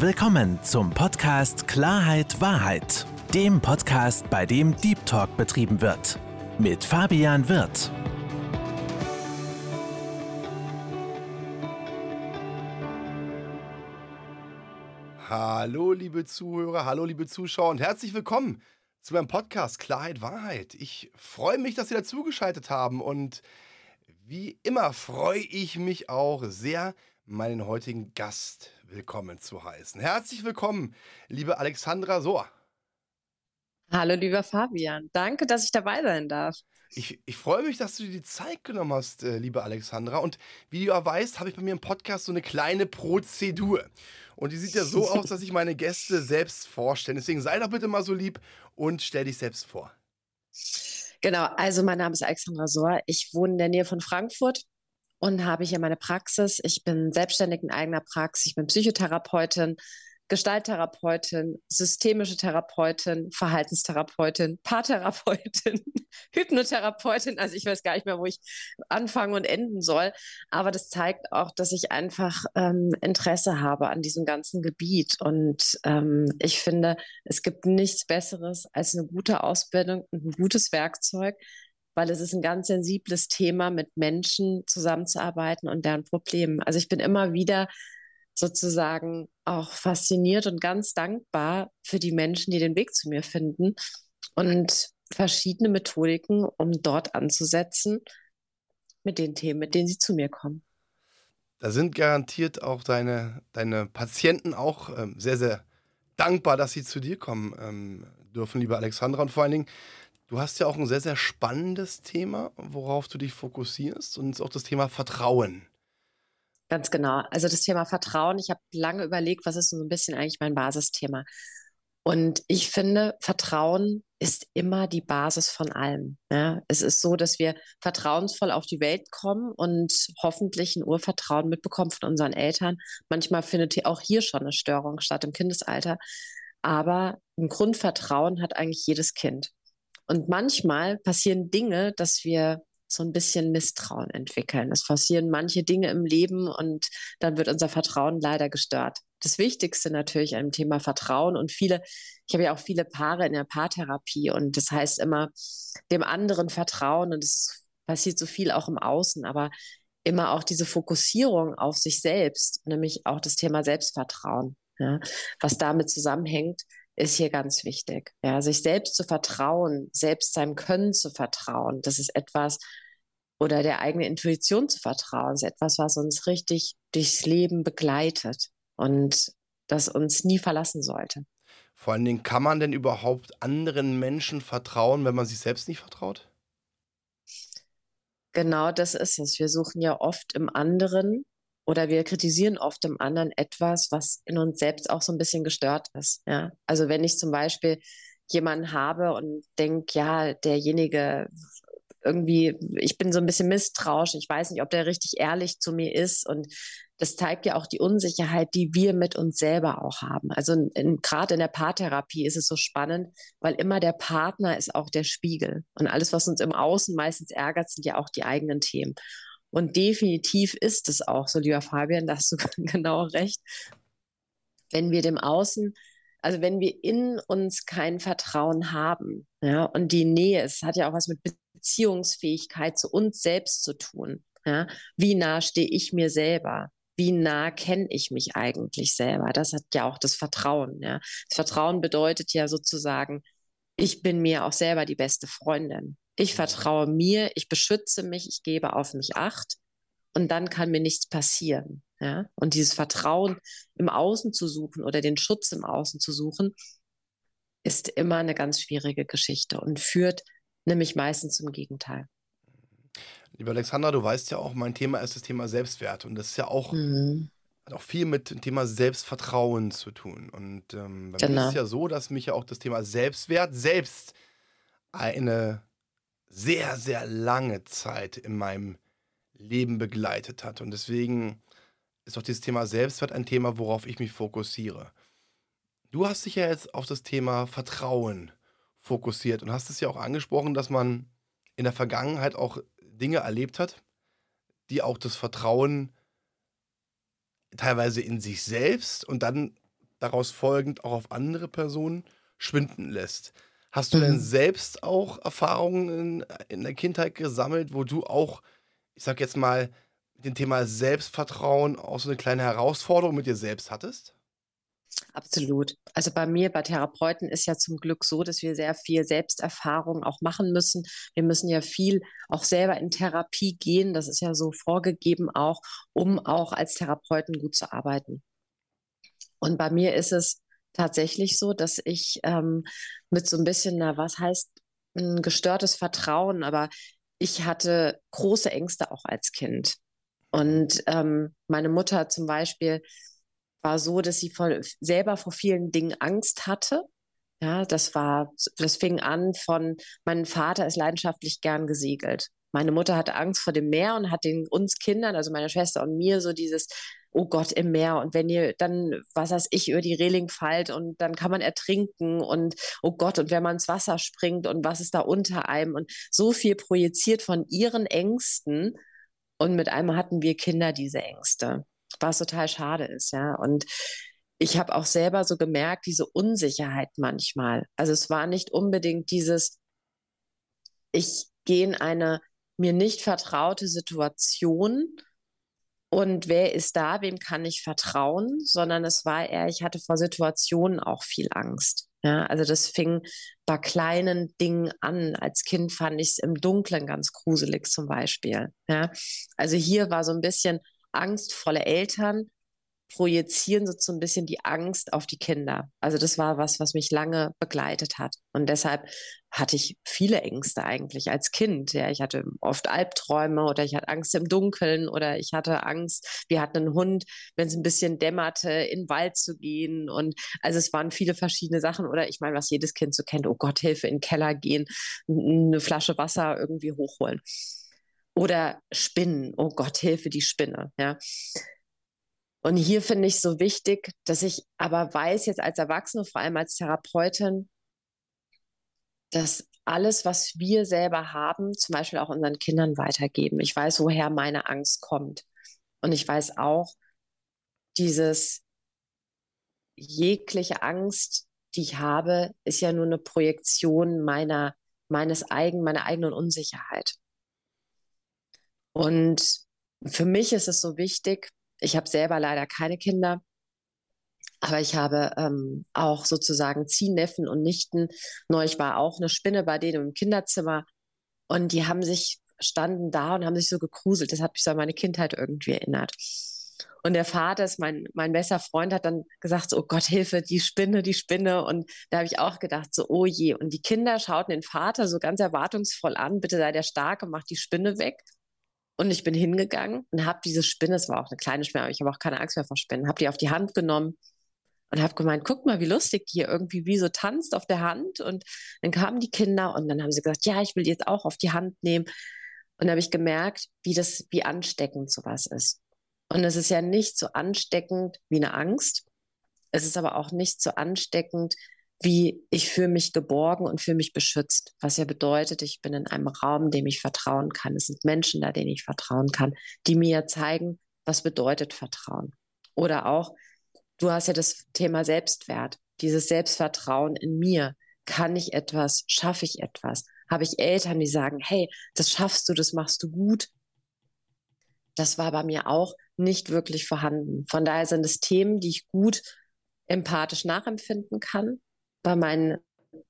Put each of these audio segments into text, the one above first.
Willkommen zum Podcast Klarheit Wahrheit, dem Podcast, bei dem Deep Talk betrieben wird. Mit Fabian Wirth. Hallo, liebe Zuhörer, hallo, liebe Zuschauer und herzlich willkommen zu meinem Podcast Klarheit Wahrheit. Ich freue mich, dass Sie dazugeschaltet haben und wie immer freue ich mich auch sehr, meinen heutigen Gast willkommen zu heißen. Herzlich willkommen, liebe Alexandra Sohr. Hallo, lieber Fabian. Danke, dass ich dabei sein darf. Ich, ich freue mich, dass du dir die Zeit genommen hast, äh, liebe Alexandra. Und wie du ja weißt, habe ich bei mir im Podcast so eine kleine Prozedur. Und die sieht ja so aus, dass ich meine Gäste selbst vorstelle. Deswegen sei doch bitte mal so lieb und stell dich selbst vor. Genau, also mein Name ist Alexandra Sohr. Ich wohne in der Nähe von Frankfurt und habe hier meine Praxis. Ich bin selbstständig in eigener Praxis. Ich bin Psychotherapeutin, Gestalttherapeutin, systemische Therapeutin, Verhaltenstherapeutin, Paartherapeutin, Hypnotherapeutin. Also ich weiß gar nicht mehr, wo ich anfangen und enden soll. Aber das zeigt auch, dass ich einfach ähm, Interesse habe an diesem ganzen Gebiet. Und ähm, ich finde, es gibt nichts Besseres als eine gute Ausbildung und ein gutes Werkzeug, weil es ist ein ganz sensibles Thema, mit Menschen zusammenzuarbeiten und deren Problemen. Also ich bin immer wieder sozusagen auch fasziniert und ganz dankbar für die Menschen, die den Weg zu mir finden und verschiedene Methodiken, um dort anzusetzen mit den Themen, mit denen sie zu mir kommen. Da sind garantiert auch deine, deine Patienten auch ähm, sehr, sehr dankbar, dass sie zu dir kommen ähm, dürfen, liebe Alexandra. Und vor allen Dingen, Du hast ja auch ein sehr, sehr spannendes Thema, worauf du dich fokussierst, und auch das Thema Vertrauen. Ganz genau. Also das Thema Vertrauen, ich habe lange überlegt, was ist so ein bisschen eigentlich mein Basisthema. Und ich finde, Vertrauen ist immer die Basis von allem. Ja? Es ist so, dass wir vertrauensvoll auf die Welt kommen und hoffentlich ein Urvertrauen mitbekommen von unseren Eltern. Manchmal findet auch hier schon eine Störung statt im Kindesalter. Aber ein Grundvertrauen hat eigentlich jedes Kind. Und manchmal passieren Dinge, dass wir so ein bisschen Misstrauen entwickeln. Es passieren manche Dinge im Leben und dann wird unser Vertrauen leider gestört. Das Wichtigste natürlich am Thema Vertrauen und viele, ich habe ja auch viele Paare in der Paartherapie und das heißt immer dem anderen vertrauen und es passiert so viel auch im Außen, aber immer auch diese Fokussierung auf sich selbst, nämlich auch das Thema Selbstvertrauen, ja, was damit zusammenhängt, ist hier ganz wichtig. Ja, sich selbst zu vertrauen, selbst seinem Können zu vertrauen, das ist etwas, oder der eigenen Intuition zu vertrauen, ist etwas, was uns richtig durchs Leben begleitet und das uns nie verlassen sollte. Vor allen Dingen, kann man denn überhaupt anderen Menschen vertrauen, wenn man sich selbst nicht vertraut? Genau das ist es. Wir suchen ja oft im anderen oder wir kritisieren oft im anderen etwas, was in uns selbst auch so ein bisschen gestört ist. Ja? Also wenn ich zum Beispiel jemanden habe und denke, ja, derjenige irgendwie, ich bin so ein bisschen misstrauisch, ich weiß nicht, ob der richtig ehrlich zu mir ist und das zeigt ja auch die Unsicherheit, die wir mit uns selber auch haben. Also gerade in der Paartherapie ist es so spannend, weil immer der Partner ist auch der Spiegel. Und alles, was uns im Außen meistens ärgert, sind ja auch die eigenen Themen. Und definitiv ist es auch so, lieber Fabian, da hast du genau recht. Wenn wir dem Außen, also wenn wir in uns kein Vertrauen haben, ja, und die Nähe, es hat ja auch was mit Beziehungsfähigkeit zu uns selbst zu tun. Ja? Wie nah stehe ich mir selber? Wie nah kenne ich mich eigentlich selber? Das hat ja auch das Vertrauen. Ja? Das Vertrauen bedeutet ja sozusagen, ich bin mir auch selber die beste Freundin. Ich vertraue mir, ich beschütze mich, ich gebe auf mich Acht und dann kann mir nichts passieren. Ja? Und dieses Vertrauen im Außen zu suchen oder den Schutz im Außen zu suchen, ist immer eine ganz schwierige Geschichte und führt nämlich meistens zum Gegenteil. Lieber Alexandra, du weißt ja auch, mein Thema ist das Thema Selbstwert und das ist ja auch, mhm. hat auch viel mit dem Thema Selbstvertrauen zu tun. Und ähm, bei genau. mir ist es ja so, dass mich ja auch das Thema Selbstwert selbst eine sehr, sehr lange Zeit in meinem Leben begleitet hat. Und deswegen ist auch dieses Thema Selbstwert ein Thema, worauf ich mich fokussiere. Du hast dich ja jetzt auf das Thema Vertrauen fokussiert und hast es ja auch angesprochen, dass man in der Vergangenheit auch Dinge erlebt hat, die auch das Vertrauen teilweise in sich selbst und dann daraus folgend auch auf andere Personen schwinden lässt. Hast du denn mhm. selbst auch Erfahrungen in, in der Kindheit gesammelt, wo du auch, ich sag jetzt mal, mit dem Thema Selbstvertrauen auch so eine kleine Herausforderung mit dir selbst hattest? Absolut. Also bei mir, bei Therapeuten ist ja zum Glück so, dass wir sehr viel Selbsterfahrung auch machen müssen. Wir müssen ja viel auch selber in Therapie gehen. Das ist ja so vorgegeben auch, um auch als Therapeuten gut zu arbeiten. Und bei mir ist es tatsächlich so, dass ich ähm, mit so ein bisschen, na, was heißt ein gestörtes Vertrauen, aber ich hatte große Ängste auch als Kind. Und ähm, meine Mutter zum Beispiel war so, dass sie voll, selber vor vielen Dingen Angst hatte. Ja, das war, das fing an von, mein Vater ist leidenschaftlich gern gesegelt. Meine Mutter hatte Angst vor dem Meer und hat den uns Kindern, also meiner Schwester und mir, so dieses, oh Gott, im Meer und wenn ihr dann, was weiß ich, über die Reling fallt und dann kann man ertrinken und oh Gott, und wenn man ins Wasser springt und was ist da unter einem und so viel projiziert von ihren Ängsten und mit einmal hatten wir Kinder diese Ängste, was total schade ist, ja. Und ich habe auch selber so gemerkt, diese Unsicherheit manchmal. Also es war nicht unbedingt dieses, ich gehe in eine mir nicht vertraute Situation und wer ist da, wem kann ich vertrauen, sondern es war eher, ich hatte vor Situationen auch viel Angst. Ja, also das fing bei kleinen Dingen an. Als Kind fand ich es im Dunkeln ganz gruselig zum Beispiel. Ja, also hier war so ein bisschen angstvolle Eltern, projizieren so ein bisschen die Angst auf die Kinder. Also das war was, was mich lange begleitet hat. Und deshalb hatte ich viele Ängste eigentlich als Kind. Ja, ich hatte oft Albträume oder ich hatte Angst im Dunkeln oder ich hatte Angst, wir hatten einen Hund, wenn es ein bisschen dämmerte, in den Wald zu gehen. Und also es waren viele verschiedene Sachen. Oder ich meine, was jedes Kind so kennt, oh Gott, Hilfe, in den Keller gehen, eine Flasche Wasser irgendwie hochholen. Oder Spinnen, oh Gott, Hilfe, die Spinne. Ja. Und hier finde ich so wichtig, dass ich aber weiß, jetzt als Erwachsene, vor allem als Therapeutin, dass alles, was wir selber haben, zum Beispiel auch unseren Kindern weitergeben. Ich weiß, woher meine Angst kommt. Und ich weiß auch, dieses jegliche Angst, die ich habe, ist ja nur eine Projektion meiner, meines eigenen, meiner eigenen Unsicherheit. Und für mich ist es so wichtig, ich habe selber leider keine Kinder, aber ich habe ähm, auch sozusagen Ziehneffen und Nichten. Neulich war auch eine Spinne bei denen im Kinderzimmer und die haben sich, standen da und haben sich so gekruselt. Das hat mich so an meine Kindheit irgendwie erinnert. Und der Vater ist mein, mein bester Freund, hat dann gesagt, so, oh Gott, Hilfe, die Spinne, die Spinne. Und da habe ich auch gedacht, so, oh je. Und die Kinder schauten den Vater so ganz erwartungsvoll an, bitte sei der Starke, mach die Spinne weg. Und ich bin hingegangen und habe diese Spinne, es war auch eine kleine Spinne, aber ich habe auch keine Angst mehr vor Spinnen, habe die auf die Hand genommen und habe gemeint, guck mal, wie lustig die hier irgendwie wie so tanzt auf der Hand. Und dann kamen die Kinder und dann haben sie gesagt, ja, ich will die jetzt auch auf die Hand nehmen. Und habe ich gemerkt, wie das, wie ansteckend sowas ist. Und es ist ja nicht so ansteckend wie eine Angst. Es ist aber auch nicht so ansteckend wie ich fühle mich geborgen und fühle mich beschützt, was ja bedeutet, ich bin in einem Raum, dem ich vertrauen kann. Es sind Menschen da, denen ich vertrauen kann, die mir zeigen, was bedeutet Vertrauen. Oder auch, du hast ja das Thema Selbstwert, dieses Selbstvertrauen in mir. Kann ich etwas? Schaffe ich etwas? Habe ich Eltern, die sagen, hey, das schaffst du, das machst du gut? Das war bei mir auch nicht wirklich vorhanden. Von daher sind es Themen, die ich gut empathisch nachempfinden kann, bei meinen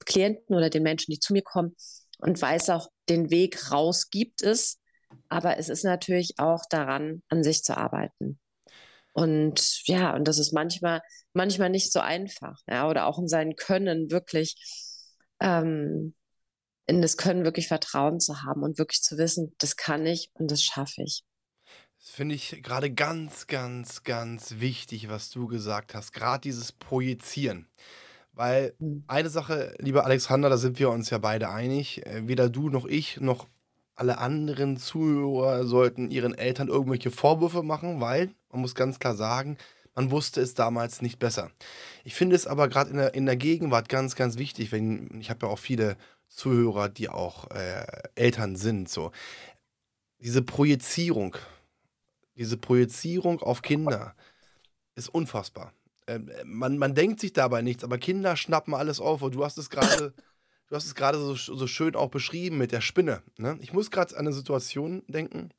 Klienten oder den Menschen, die zu mir kommen und weiß auch, den Weg raus gibt es. Aber es ist natürlich auch daran, an sich zu arbeiten. Und ja, und das ist manchmal, manchmal nicht so einfach. Ja, oder auch in seinem Können wirklich, ähm, in das Können wirklich Vertrauen zu haben und wirklich zu wissen, das kann ich und das schaffe ich. Das finde ich gerade ganz, ganz, ganz wichtig, was du gesagt hast. Gerade dieses Projizieren. Weil mhm. eine Sache, lieber Alexander, da sind wir uns ja beide einig, äh, weder du noch ich noch alle anderen Zuhörer sollten ihren Eltern irgendwelche Vorwürfe machen, weil man muss ganz klar sagen, man wusste es damals nicht besser. Ich finde es aber gerade in der, in der Gegenwart ganz, ganz wichtig, wenn ich habe ja auch viele Zuhörer, die auch äh, Eltern sind, so diese Projizierung, diese Projizierung auf Kinder ist unfassbar. Äh, man, man denkt sich dabei nichts, aber Kinder schnappen alles auf. Und du hast es gerade, du hast es gerade so, so schön auch beschrieben mit der Spinne. Ne? Ich muss gerade an eine Situation denken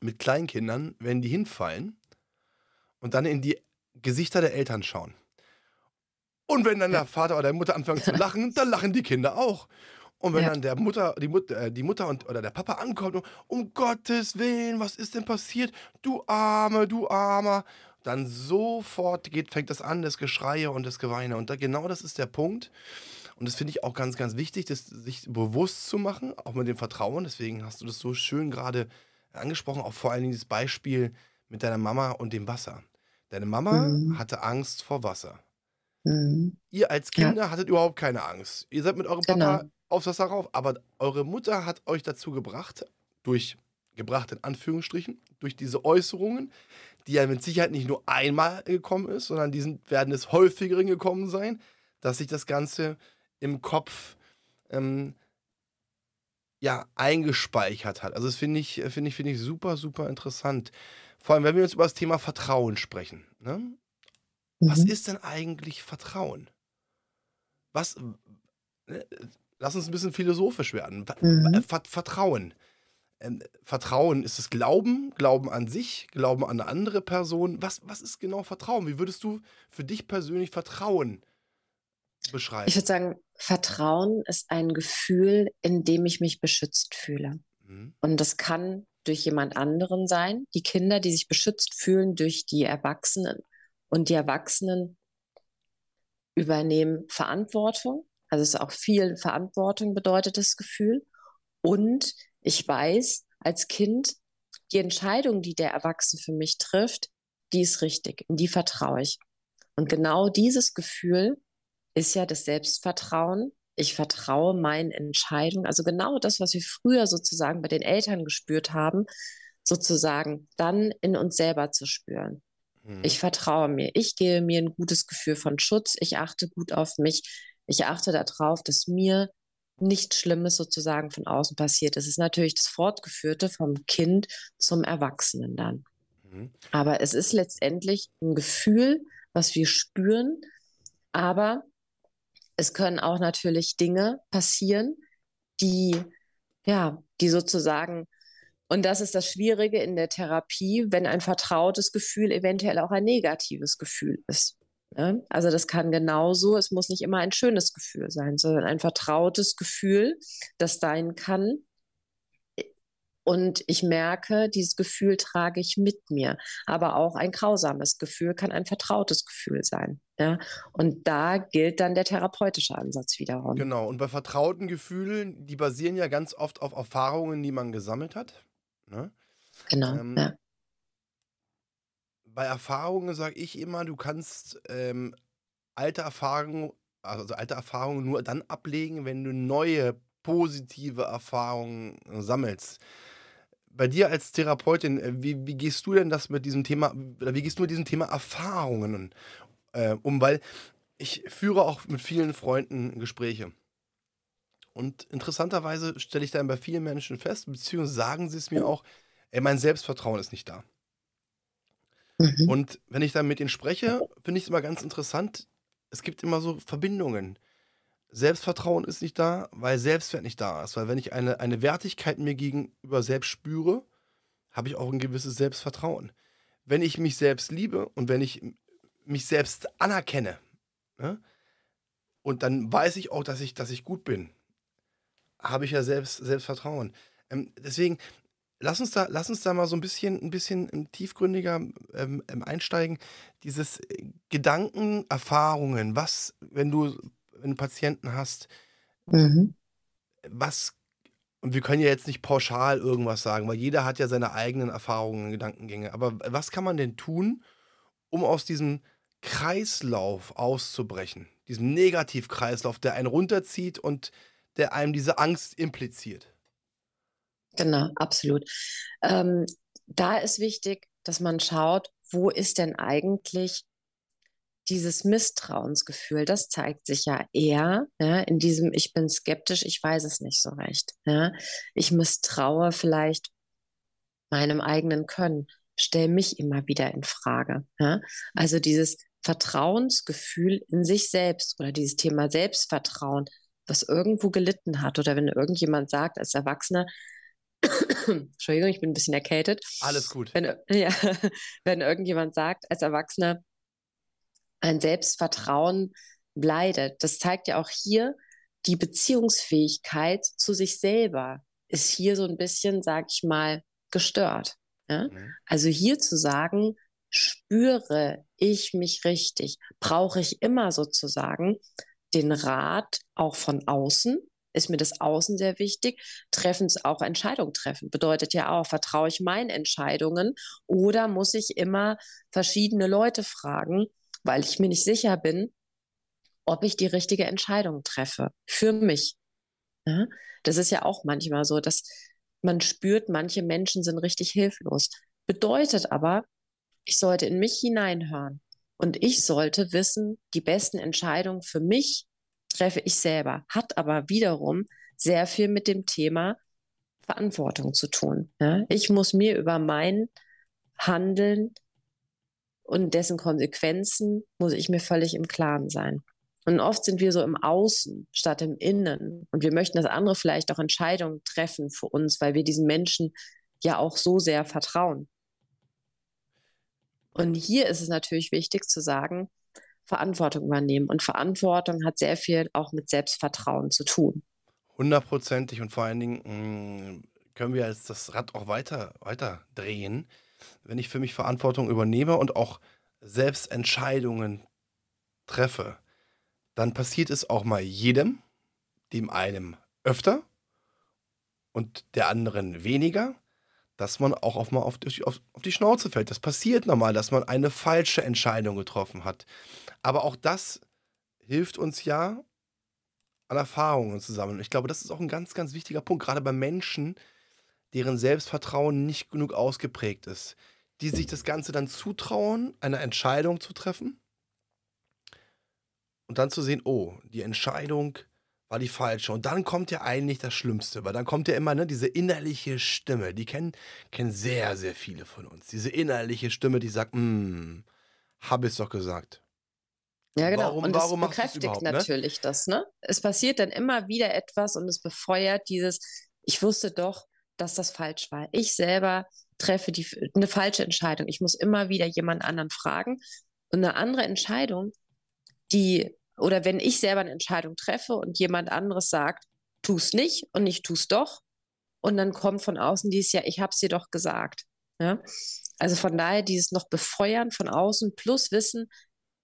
mit Kleinkindern, wenn die hinfallen und dann in die Gesichter der Eltern schauen. Und wenn dann der Vater oder die Mutter anfangen zu lachen, dann lachen die Kinder auch. Und wenn ja. dann der Mutter, die Mutter, äh, die Mutter und, oder der Papa ankommt und um Gottes Willen, was ist denn passiert? Du Arme, du Armer. Dann sofort geht, fängt das an, das Geschreie und das Geweine. Und da, genau das ist der Punkt. Und das finde ich auch ganz, ganz wichtig, das sich bewusst zu machen, auch mit dem Vertrauen. Deswegen hast du das so schön gerade angesprochen, auch vor allen Dingen das Beispiel mit deiner Mama und dem Wasser. Deine Mama mhm. hatte Angst vor Wasser. Mhm. Ihr als Kinder ja. hattet überhaupt keine Angst. Ihr seid mit eurem genau. Papa aufs Wasser rauf, aber eure Mutter hat euch dazu gebracht, durch gebracht in Anführungsstrichen, durch diese Äußerungen, die ja mit Sicherheit nicht nur einmal gekommen ist, sondern die sind, werden es häufiger gekommen sein, dass sich das Ganze im Kopf ähm, ja, eingespeichert hat. Also das finde ich, finde ich, finde ich super, super interessant. Vor allem, wenn wir jetzt über das Thema Vertrauen sprechen. Ne? Mhm. Was ist denn eigentlich Vertrauen? Was, äh, lass uns ein bisschen philosophisch werden. Mhm. Vertrauen. Ähm, Vertrauen ist es Glauben, Glauben an sich, Glauben an eine andere Person. Was, was ist genau Vertrauen? Wie würdest du für dich persönlich Vertrauen beschreiben? Ich würde sagen, Vertrauen ist ein Gefühl, in dem ich mich beschützt fühle. Mhm. Und das kann durch jemand anderen sein. Die Kinder, die sich beschützt fühlen durch die Erwachsenen. Und die Erwachsenen übernehmen Verantwortung. Also es ist auch viel Verantwortung bedeutet das Gefühl. Und ich weiß als Kind, die Entscheidung, die der Erwachsene für mich trifft, die ist richtig, in die vertraue ich. Und genau dieses Gefühl ist ja das Selbstvertrauen. Ich vertraue meinen Entscheidungen. Also genau das, was wir früher sozusagen bei den Eltern gespürt haben, sozusagen dann in uns selber zu spüren. Mhm. Ich vertraue mir. Ich gebe mir ein gutes Gefühl von Schutz. Ich achte gut auf mich. Ich achte darauf, dass mir nichts Schlimmes sozusagen von außen passiert. Das ist natürlich das Fortgeführte vom Kind zum Erwachsenen dann. Mhm. Aber es ist letztendlich ein Gefühl, was wir spüren. Aber es können auch natürlich Dinge passieren, die, ja, die sozusagen, und das ist das Schwierige in der Therapie, wenn ein vertrautes Gefühl eventuell auch ein negatives Gefühl ist. Ne? Also das kann genauso, es muss nicht immer ein schönes Gefühl sein, sondern ein vertrautes Gefühl, das sein kann, und ich merke, dieses Gefühl trage ich mit mir. Aber auch ein grausames Gefühl kann ein vertrautes Gefühl sein. Ja? Und da gilt dann der therapeutische Ansatz wiederum. Genau. Und bei vertrauten Gefühlen, die basieren ja ganz oft auf Erfahrungen, die man gesammelt hat. Ne? Genau. Ähm, ja. Bei Erfahrungen sage ich immer, du kannst ähm, alte Erfahrungen, also alte Erfahrungen nur dann ablegen, wenn du neue positive Erfahrungen sammelst bei dir als Therapeutin, äh, wie, wie gehst du denn das mit diesem Thema, wie gehst du mit diesem Thema Erfahrungen äh, um? Weil ich führe auch mit vielen Freunden Gespräche. Und interessanterweise stelle ich dann bei vielen Menschen fest, beziehungsweise sagen sie es mir auch, ey, mein Selbstvertrauen ist nicht da. Mhm. Und wenn ich dann mit ihnen spreche, finde ich es immer ganz interessant, es gibt immer so Verbindungen. Selbstvertrauen ist nicht da, weil Selbstwert nicht da ist. Weil wenn ich eine, eine Wertigkeit mir gegenüber selbst spüre, habe ich auch ein gewisses Selbstvertrauen. Wenn ich mich selbst liebe und wenn ich mich selbst anerkenne, ne, und dann weiß ich auch, dass ich, dass ich gut bin, habe ich ja selbst Selbstvertrauen. Ähm, deswegen, lass uns da, lass uns da mal so ein bisschen, ein bisschen tiefgründiger ähm, ähm einsteigen. Dieses äh, Gedanken, Erfahrungen, was, wenn du wenn du Patienten hast, mhm. was, und wir können ja jetzt nicht pauschal irgendwas sagen, weil jeder hat ja seine eigenen Erfahrungen und Gedankengänge, aber was kann man denn tun, um aus diesem Kreislauf auszubrechen, diesem Negativkreislauf, der einen runterzieht und der einem diese Angst impliziert? Genau, absolut. Ähm, da ist wichtig, dass man schaut, wo ist denn eigentlich dieses Misstrauensgefühl, das zeigt sich ja eher ja, in diesem, ich bin skeptisch, ich weiß es nicht so recht. Ja. Ich misstraue vielleicht meinem eigenen Können, stelle mich immer wieder in Frage. Ja. Also dieses Vertrauensgefühl in sich selbst oder dieses Thema Selbstvertrauen, was irgendwo gelitten hat oder wenn irgendjemand sagt als Erwachsener, Entschuldigung, ich bin ein bisschen erkältet. Alles gut. Wenn, ja, wenn irgendjemand sagt als Erwachsener, ein Selbstvertrauen leidet, das zeigt ja auch hier, die Beziehungsfähigkeit zu sich selber ist hier so ein bisschen, sag ich mal, gestört. Ja? Mhm. Also hier zu sagen, spüre ich mich richtig, brauche ich immer sozusagen den Rat auch von außen, ist mir das Außen sehr wichtig. Treffen es auch Entscheidungen treffen. Bedeutet ja auch, vertraue ich meinen Entscheidungen oder muss ich immer verschiedene Leute fragen, weil ich mir nicht sicher bin, ob ich die richtige Entscheidung treffe für mich. Ja? Das ist ja auch manchmal so, dass man spürt, manche Menschen sind richtig hilflos. Bedeutet aber, ich sollte in mich hineinhören und ich sollte wissen, die besten Entscheidungen für mich treffe ich selber. Hat aber wiederum sehr viel mit dem Thema Verantwortung zu tun. Ja? Ich muss mir über mein Handeln und dessen Konsequenzen muss ich mir völlig im Klaren sein. Und oft sind wir so im Außen statt im Innen. Und wir möchten, dass andere vielleicht auch Entscheidungen treffen für uns, weil wir diesen Menschen ja auch so sehr vertrauen. Und hier ist es natürlich wichtig zu sagen, Verantwortung übernehmen. Und Verantwortung hat sehr viel auch mit Selbstvertrauen zu tun. Hundertprozentig und vor allen Dingen mh, mm, können wir jetzt das Rad auch weiter, weiter drehen. Wenn ich für mich Verantwortung übernehme und auch selbst Entscheidungen treffe, dann passiert es auch mal jedem, dem einen öfter und der anderen weniger dass man auch auf mal auf die, auf, auf die Schnauze fällt. Das passiert normal, dass man eine falsche Entscheidung getroffen hat. Aber auch das hilft uns ja, an Erfahrungen zu sammeln. Ich glaube, das ist auch ein ganz, ganz wichtiger Punkt, gerade bei Menschen, deren Selbstvertrauen nicht genug ausgeprägt ist, die sich das Ganze dann zutrauen, eine Entscheidung zu treffen und dann zu sehen, oh, die Entscheidung war die falsche. Und dann kommt ja eigentlich das Schlimmste, weil dann kommt ja immer ne, diese innerliche Stimme, die kennen, kennen sehr, sehr viele von uns. Diese innerliche Stimme, die sagt, hm, habe ich es doch gesagt. Ja, genau. Warum, und warum es bekräftigt ne? natürlich ne? das, ne? Es passiert dann immer wieder etwas und es befeuert dieses, ich wusste doch, dass das falsch war. Ich selber treffe die, eine falsche Entscheidung. Ich muss immer wieder jemand anderen fragen. Und eine andere Entscheidung, die oder wenn ich selber eine Entscheidung treffe und jemand anderes sagt, tu es nicht und ich tu es doch. Und dann kommt von außen dieses ja, ich habe es dir doch gesagt. Ja? Also von daher dieses noch befeuern von außen plus Wissen,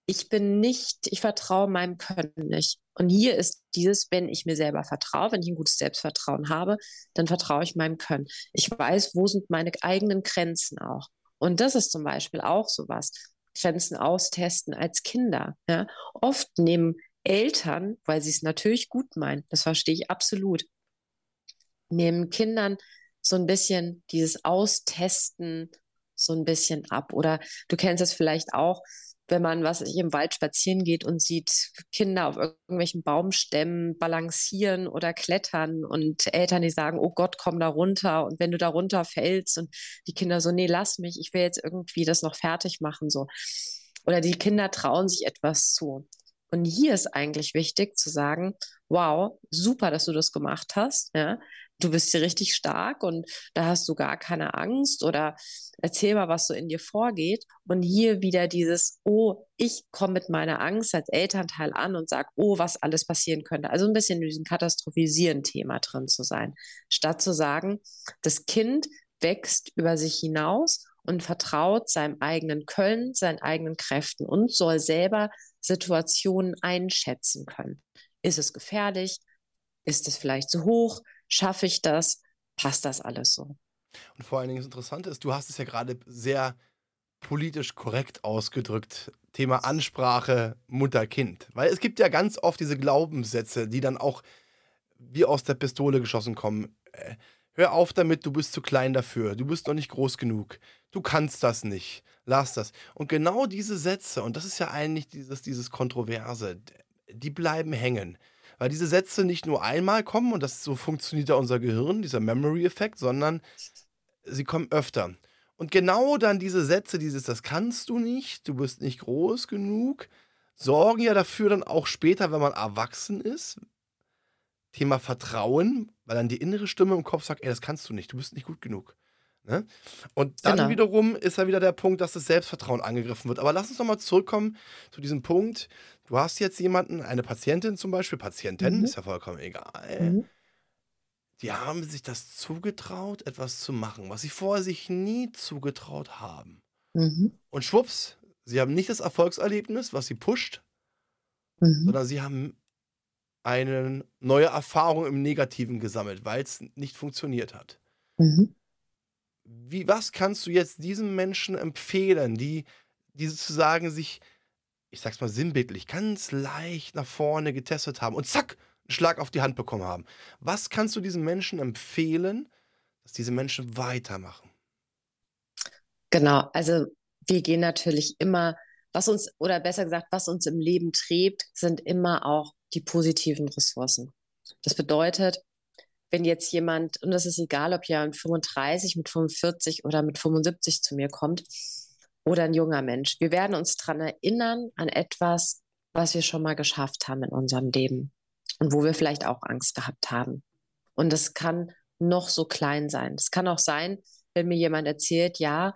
ich bin nicht, ich vertraue meinem Können nicht. Und hier ist dieses, wenn ich mir selber vertraue, wenn ich ein gutes Selbstvertrauen habe, dann vertraue ich meinem Können. Ich weiß, wo sind meine eigenen Grenzen auch. Und das ist zum Beispiel auch sowas. Grenzen austesten als Kinder. Ja? Oft nehmen Eltern, weil sie es natürlich gut meinen, das verstehe ich absolut, nehmen Kindern so ein bisschen dieses Austesten so ein bisschen ab. Oder du kennst es vielleicht auch, wenn man, was ich im Wald spazieren geht und sieht Kinder auf irgendwelchen Baumstämmen balancieren oder klettern und Eltern, die sagen, oh Gott, komm da runter. Und wenn du da runter fällst und die Kinder so, nee, lass mich, ich will jetzt irgendwie das noch fertig machen, so. Oder die Kinder trauen sich etwas zu. Und hier ist eigentlich wichtig zu sagen, wow, super, dass du das gemacht hast. Ja? Du bist hier richtig stark und da hast du gar keine Angst oder erzähl mal, was so in dir vorgeht. Und hier wieder dieses, oh, ich komme mit meiner Angst als Elternteil an und sage, oh, was alles passieren könnte. Also ein bisschen in diesem Katastrophisieren-Thema drin zu sein, statt zu sagen, das Kind wächst über sich hinaus und vertraut seinem eigenen Können, seinen eigenen Kräften und soll selber Situationen einschätzen können. Ist es gefährlich? Ist es vielleicht zu hoch? Schaffe ich das? Passt das alles so? Und vor allen Dingen das Interessante ist, du hast es ja gerade sehr politisch korrekt ausgedrückt. Thema Ansprache Mutter-Kind. Weil es gibt ja ganz oft diese Glaubenssätze, die dann auch wie aus der Pistole geschossen kommen. Äh, hör auf damit, du bist zu klein dafür, du bist noch nicht groß genug, du kannst das nicht, lass das. Und genau diese Sätze, und das ist ja eigentlich dieses, dieses Kontroverse, die bleiben hängen weil diese Sätze nicht nur einmal kommen und das so funktioniert ja unser Gehirn, dieser Memory-Effekt, sondern sie kommen öfter. Und genau dann diese Sätze, dieses, das kannst du nicht, du bist nicht groß genug, sorgen ja dafür dann auch später, wenn man erwachsen ist, Thema Vertrauen, weil dann die innere Stimme im Kopf sagt, ey, das kannst du nicht, du bist nicht gut genug. Ne? Und dann genau. wiederum ist ja wieder der Punkt, dass das Selbstvertrauen angegriffen wird. Aber lass uns nochmal zurückkommen zu diesem Punkt. Du hast jetzt jemanden, eine Patientin zum Beispiel, Patientin, mhm. ist ja vollkommen egal. Mhm. Die haben sich das zugetraut, etwas zu machen, was sie vorher sich nie zugetraut haben. Mhm. Und schwupps, sie haben nicht das Erfolgserlebnis, was sie pusht, mhm. sondern sie haben eine neue Erfahrung im Negativen gesammelt, weil es nicht funktioniert hat. Mhm. Wie, was kannst du jetzt diesen Menschen empfehlen, die, die sozusagen sich, ich sag's mal sinnbildlich, ganz leicht nach vorne getestet haben und zack, einen Schlag auf die Hand bekommen haben? Was kannst du diesen Menschen empfehlen, dass diese Menschen weitermachen? Genau, also wir gehen natürlich immer, was uns, oder besser gesagt, was uns im Leben trägt, sind immer auch die positiven Ressourcen. Das bedeutet, wenn jetzt jemand, und das ist egal, ob mit 35, mit 45 oder mit 75 zu mir kommt, oder ein junger Mensch, wir werden uns daran erinnern an etwas, was wir schon mal geschafft haben in unserem Leben und wo wir vielleicht auch Angst gehabt haben. Und das kann noch so klein sein. Es kann auch sein, wenn mir jemand erzählt, ja,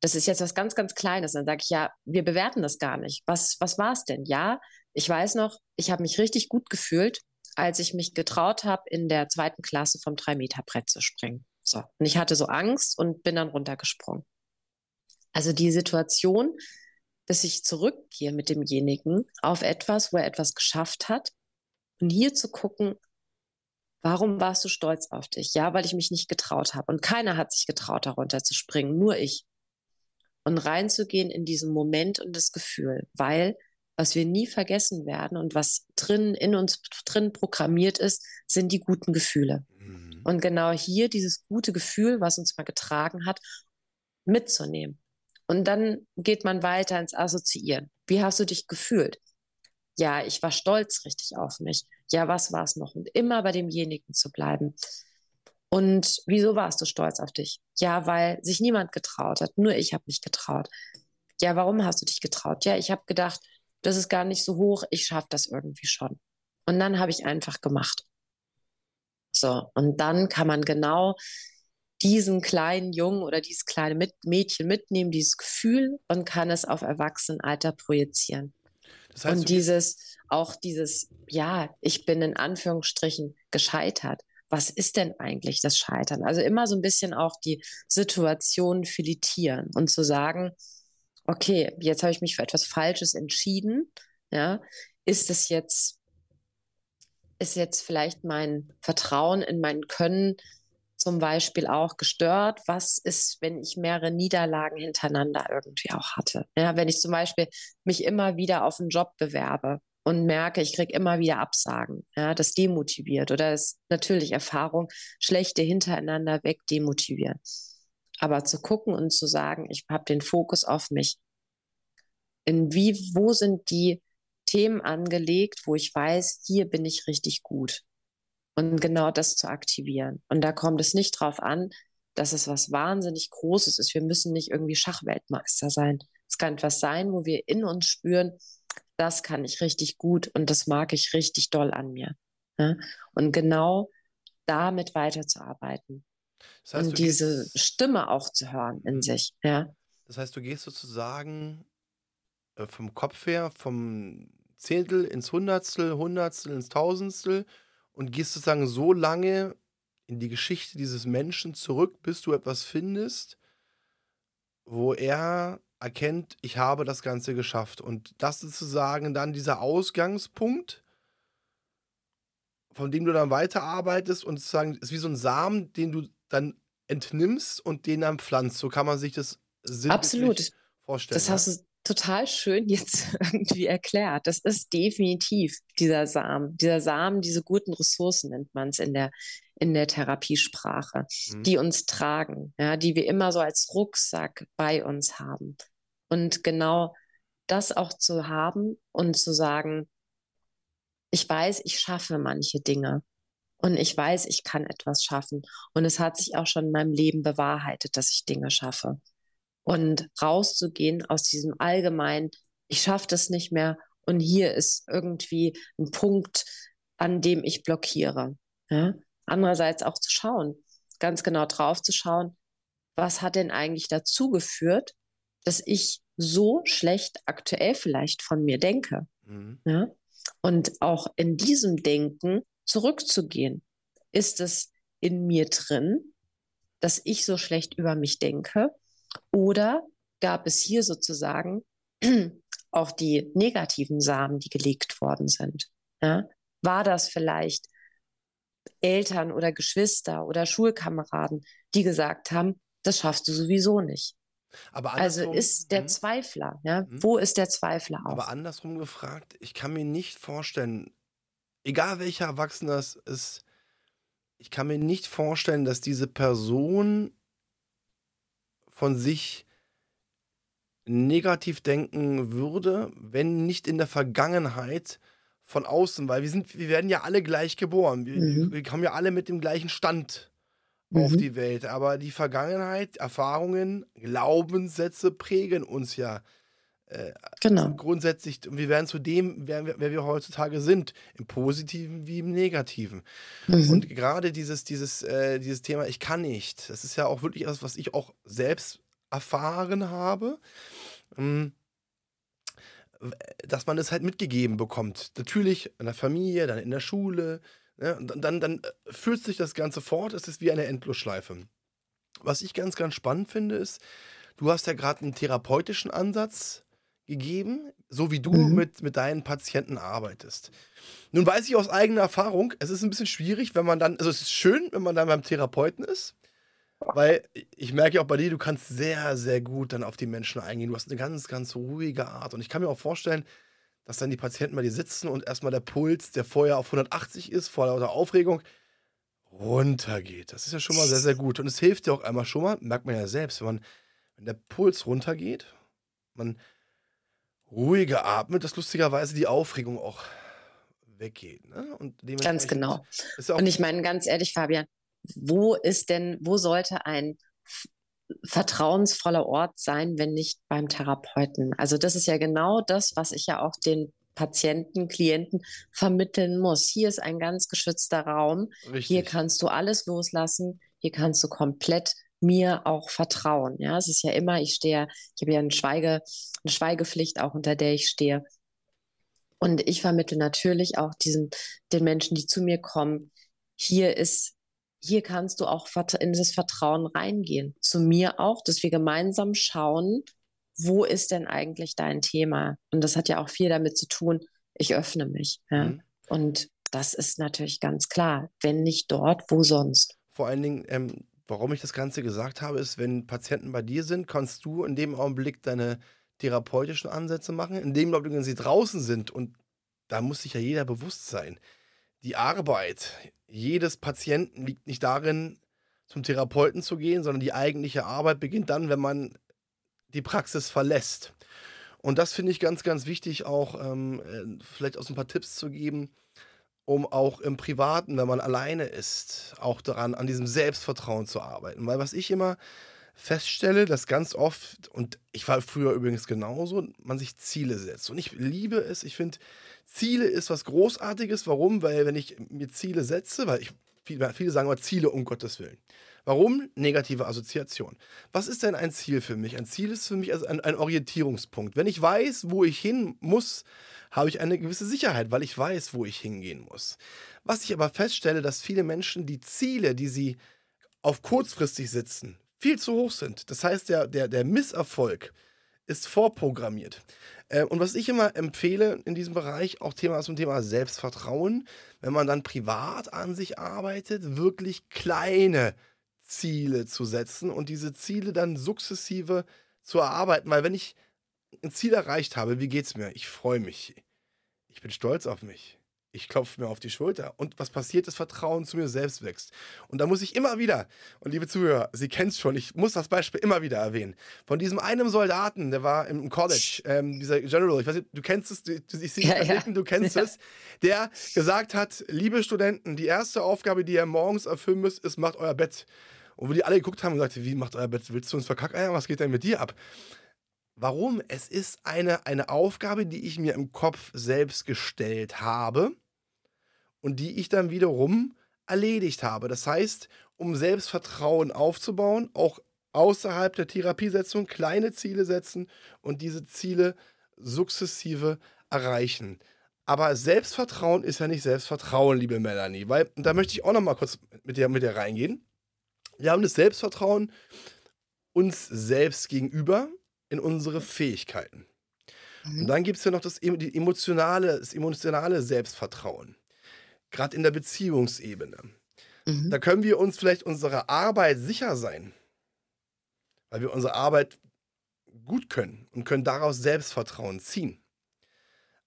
das ist jetzt was ganz, ganz Kleines. Dann sage ich, ja, wir bewerten das gar nicht. Was, was war es denn? Ja, ich weiß noch, ich habe mich richtig gut gefühlt, als ich mich getraut habe, in der zweiten Klasse vom 3-Meter-Brett zu springen. So. Und ich hatte so Angst und bin dann runtergesprungen. Also die Situation, dass ich zurückgehe mit demjenigen auf etwas, wo er etwas geschafft hat und hier zu gucken, warum warst du stolz auf dich? Ja, weil ich mich nicht getraut habe. Und keiner hat sich getraut, darunter zu springen, nur ich. Und reinzugehen in diesen Moment und das Gefühl, weil was wir nie vergessen werden und was drin in uns drin programmiert ist, sind die guten Gefühle. Mhm. Und genau hier dieses gute Gefühl, was uns mal getragen hat, mitzunehmen. Und dann geht man weiter ins Assoziieren. Wie hast du dich gefühlt? Ja, ich war stolz richtig auf mich. Ja, was war es noch? Und immer bei demjenigen zu bleiben. Und wieso warst du stolz auf dich? Ja, weil sich niemand getraut hat. Nur ich habe mich getraut. Ja, warum hast du dich getraut? Ja, ich habe gedacht, das ist gar nicht so hoch, ich schaffe das irgendwie schon. Und dann habe ich einfach gemacht. So, und dann kann man genau diesen kleinen Jungen oder dieses kleine mit Mädchen mitnehmen, dieses Gefühl und kann es auf Erwachsenenalter projizieren. Das heißt, und dieses, auch dieses, ja, ich bin in Anführungsstrichen gescheitert. Was ist denn eigentlich das Scheitern? Also immer so ein bisschen auch die Situation filetieren und zu sagen, okay, jetzt habe ich mich für etwas Falsches entschieden, ja, ist es jetzt, ist jetzt vielleicht mein Vertrauen in mein Können zum Beispiel auch gestört? Was ist, wenn ich mehrere Niederlagen hintereinander irgendwie auch hatte? Ja, wenn ich zum Beispiel mich immer wieder auf einen Job bewerbe und merke, ich kriege immer wieder Absagen, ja, das demotiviert oder ist natürlich Erfahrung, schlechte hintereinander weg demotivieren. Aber zu gucken und zu sagen, ich habe den Fokus auf mich. In wie, wo sind die Themen angelegt, wo ich weiß, hier bin ich richtig gut. Und genau das zu aktivieren. Und da kommt es nicht drauf an, dass es was wahnsinnig Großes ist. Wir müssen nicht irgendwie Schachweltmeister sein. Es kann etwas sein, wo wir in uns spüren, das kann ich richtig gut und das mag ich richtig doll an mir. Ja? Und genau damit weiterzuarbeiten. Das heißt, und diese gehst, Stimme auch zu hören in mhm. sich. Ja. Das heißt, du gehst sozusagen äh, vom Kopf her, vom Zehntel ins Hundertstel, Hundertstel ins Tausendstel und gehst sozusagen so lange in die Geschichte dieses Menschen zurück, bis du etwas findest, wo er erkennt, ich habe das Ganze geschafft. Und das ist sozusagen dann dieser Ausgangspunkt, von dem du dann weiterarbeitest und sozusagen ist wie so ein Samen, den du dann entnimmst und den dann pflanzt. So kann man sich das Absolut. vorstellen. Das hast du total schön jetzt irgendwie erklärt. Das ist definitiv dieser Samen. Dieser Samen, diese guten Ressourcen nennt man es in der, in der Therapiesprache, mhm. die uns tragen, ja, die wir immer so als Rucksack bei uns haben. Und genau das auch zu haben und zu sagen, ich weiß, ich schaffe manche Dinge. Und ich weiß, ich kann etwas schaffen. Und es hat sich auch schon in meinem Leben bewahrheitet, dass ich Dinge schaffe. Und rauszugehen aus diesem allgemeinen, ich schaffe das nicht mehr und hier ist irgendwie ein Punkt, an dem ich blockiere. Ja? Andererseits auch zu schauen, ganz genau drauf zu schauen, was hat denn eigentlich dazu geführt, dass ich so schlecht aktuell vielleicht von mir denke. Mhm. Ja? Und auch in diesem Denken zurückzugehen. Ist es in mir drin, dass ich so schlecht über mich denke? Oder gab es hier sozusagen auch die negativen Samen, die gelegt worden sind? Ja? War das vielleicht Eltern oder Geschwister oder Schulkameraden, die gesagt haben, das schaffst du sowieso nicht? also ist der hm? Zweifler, ja? Hm? Wo ist der Zweifler auch? Aber andersrum gefragt, ich kann mir nicht vorstellen, egal welcher Erwachsener es ist, ich kann mir nicht vorstellen, dass diese Person von sich negativ denken würde, wenn nicht in der Vergangenheit von außen, weil wir sind, wir werden ja alle gleich geboren. Wir, mhm. wir kommen ja alle mit dem gleichen Stand mhm. auf die Welt. Aber die Vergangenheit, Erfahrungen, Glaubenssätze prägen uns ja äh, genau. grundsätzlich. Wir werden zu dem, wer, wer, wir heutzutage sind, im Positiven wie im Negativen. Mhm. Und gerade dieses, dieses, äh, dieses Thema, ich kann nicht, das ist ja auch wirklich etwas, was ich auch selbst erfahren habe. Ähm, dass man es halt mitgegeben bekommt. Natürlich in der Familie, dann in der Schule, ja, und dann, dann führt sich das Ganze fort, es ist wie eine Endlosschleife. Was ich ganz, ganz spannend finde, ist, du hast ja gerade einen therapeutischen Ansatz gegeben, so wie du mhm. mit, mit deinen Patienten arbeitest. Nun weiß ich aus eigener Erfahrung, es ist ein bisschen schwierig, wenn man dann, also es ist schön, wenn man dann beim Therapeuten ist, weil ich merke ja auch bei dir, du kannst sehr, sehr gut dann auf die Menschen eingehen. Du hast eine ganz, ganz ruhige Art. Und ich kann mir auch vorstellen, dass dann die Patienten bei dir sitzen und erstmal der Puls, der vorher auf 180 ist, vor lauter Aufregung, runtergeht. Das ist ja schon mal sehr, sehr gut. Und es hilft dir auch einmal schon mal, merkt man ja selbst, wenn man, wenn der Puls runtergeht, man ruhiger atmet, dass lustigerweise die Aufregung auch weggeht. Ne? Und ganz genau. Und ich meine, ganz ehrlich, Fabian, wo ist denn, wo sollte ein vertrauensvoller Ort sein, wenn nicht beim Therapeuten. Also das ist ja genau das, was ich ja auch den Patienten, Klienten vermitteln muss. Hier ist ein ganz geschützter Raum. Richtig. Hier kannst du alles loslassen. Hier kannst du komplett mir auch vertrauen. Ja, es ist ja immer, ich stehe, ich habe ja eine, Schweige, eine Schweigepflicht auch, unter der ich stehe. Und ich vermittle natürlich auch diesen, den Menschen, die zu mir kommen, hier ist hier kannst du auch in das Vertrauen reingehen. Zu mir auch, dass wir gemeinsam schauen, wo ist denn eigentlich dein Thema? Und das hat ja auch viel damit zu tun, ich öffne mich. Ja? Mhm. Und das ist natürlich ganz klar. Wenn nicht dort, wo sonst? Vor allen Dingen, ähm, warum ich das Ganze gesagt habe, ist, wenn Patienten bei dir sind, kannst du in dem Augenblick deine therapeutischen Ansätze machen. In dem Augenblick, wenn sie draußen sind, und da muss sich ja jeder bewusst sein, die Arbeit jedes Patienten liegt nicht darin, zum Therapeuten zu gehen, sondern die eigentliche Arbeit beginnt dann, wenn man die Praxis verlässt. Und das finde ich ganz, ganz wichtig, auch ähm, äh, vielleicht aus ein paar Tipps zu geben, um auch im Privaten, wenn man alleine ist, auch daran, an diesem Selbstvertrauen zu arbeiten. Weil was ich immer feststelle, dass ganz oft, und ich war früher übrigens genauso, man sich Ziele setzt. Und ich liebe es, ich finde, Ziele ist was Großartiges. Warum? Weil wenn ich mir Ziele setze, weil ich, viele, sagen mal Ziele um Gottes Willen. Warum? Negative Assoziation. Was ist denn ein Ziel für mich? Ein Ziel ist für mich also ein, ein Orientierungspunkt. Wenn ich weiß, wo ich hin muss, habe ich eine gewisse Sicherheit, weil ich weiß, wo ich hingehen muss. Was ich aber feststelle, dass viele Menschen die Ziele, die sie auf kurzfristig sitzen, viel zu hoch sind. Das heißt, der, der, der Misserfolg ist vorprogrammiert. Äh, und was ich immer empfehle in diesem Bereich, auch Thema zum Thema Selbstvertrauen, wenn man dann privat an sich arbeitet, wirklich kleine Ziele zu setzen und diese Ziele dann sukzessive zu erarbeiten. Weil wenn ich ein Ziel erreicht habe, wie geht es mir? Ich freue mich. Ich bin stolz auf mich. Ich klopfe mir auf die Schulter. Und was passiert, das Vertrauen zu mir selbst wächst. Und da muss ich immer wieder, und liebe Zuhörer, Sie kennen es schon, ich muss das Beispiel immer wieder erwähnen, von diesem einen Soldaten, der war im College, ähm, dieser General, ich weiß nicht, du kennst es, du, ich sehe ja, ja. du kennst ja. es, der gesagt hat, liebe Studenten, die erste Aufgabe, die ihr morgens erfüllen müsst, ist, macht euer Bett. Und wo die alle geguckt haben und gesagt, wie macht euer Bett, willst du uns verkacken? Was geht denn mit dir ab? Warum? Es ist eine, eine Aufgabe, die ich mir im Kopf selbst gestellt habe und die ich dann wiederum erledigt habe. Das heißt, um Selbstvertrauen aufzubauen, auch außerhalb der Therapiesetzung kleine Ziele setzen und diese Ziele sukzessive erreichen. Aber Selbstvertrauen ist ja nicht Selbstvertrauen, liebe Melanie, weil da möchte ich auch noch mal kurz mit dir, mit dir reingehen. Wir haben das Selbstvertrauen uns selbst gegenüber, in unsere Fähigkeiten. Mhm. Und dann gibt es ja noch das, die emotionale, das emotionale Selbstvertrauen. Gerade in der Beziehungsebene. Mhm. Da können wir uns vielleicht unserer Arbeit sicher sein, weil wir unsere Arbeit gut können und können daraus Selbstvertrauen ziehen.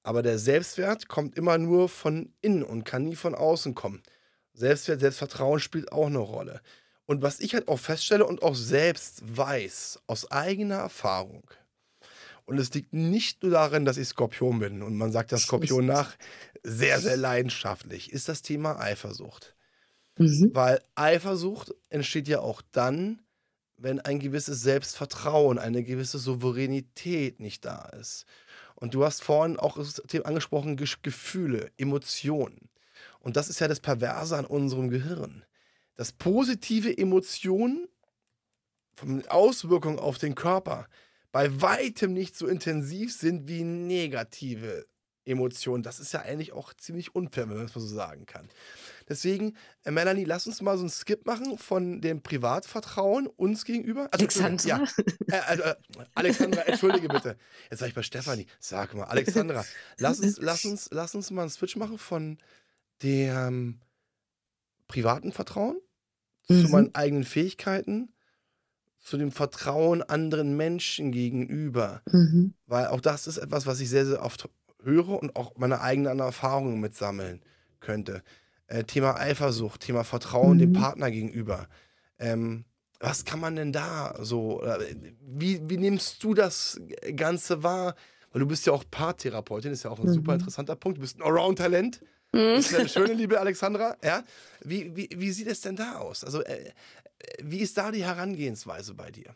Aber der Selbstwert kommt immer nur von innen und kann nie von außen kommen. Selbstwert, Selbstvertrauen spielt auch eine Rolle. Und was ich halt auch feststelle und auch selbst weiß, aus eigener Erfahrung, und es liegt nicht nur darin, dass ich Skorpion bin und man sagt der Skorpion nach, sehr, sehr leidenschaftlich, ist das Thema Eifersucht. Mhm. Weil Eifersucht entsteht ja auch dann, wenn ein gewisses Selbstvertrauen, eine gewisse Souveränität nicht da ist. Und du hast vorhin auch das Thema angesprochen, Gefühle, Emotionen. Und das ist ja das Perverse an unserem Gehirn dass positive Emotionen von Auswirkungen auf den Körper bei weitem nicht so intensiv sind wie negative Emotionen. Das ist ja eigentlich auch ziemlich unfair, wenn man es mal so sagen kann. Deswegen, äh, Melanie, lass uns mal so einen Skip machen von dem Privatvertrauen uns gegenüber. Also, Alexandra? Ja, äh, äh, Alexandra, entschuldige bitte. Jetzt sag ich bei Stefanie. Sag mal, Alexandra, lass uns, lass uns, lass uns mal einen Switch machen von dem privaten Vertrauen, mhm. zu meinen eigenen Fähigkeiten, zu dem Vertrauen anderen Menschen gegenüber. Mhm. Weil auch das ist etwas, was ich sehr, sehr oft höre und auch meine eigenen Erfahrungen mitsammeln könnte. Äh, Thema Eifersucht, Thema Vertrauen mhm. dem Partner gegenüber. Ähm, was kann man denn da so, äh, wie, wie nimmst du das Ganze wahr? Weil du bist ja auch Paartherapeutin, ist ja auch ein mhm. super interessanter Punkt. Du bist ein Allround-Talent. Mhm. Das ist eine schöne, liebe Alexandra. Ja? Wie, wie, wie sieht es denn da aus? Also, äh, wie ist da die Herangehensweise bei dir?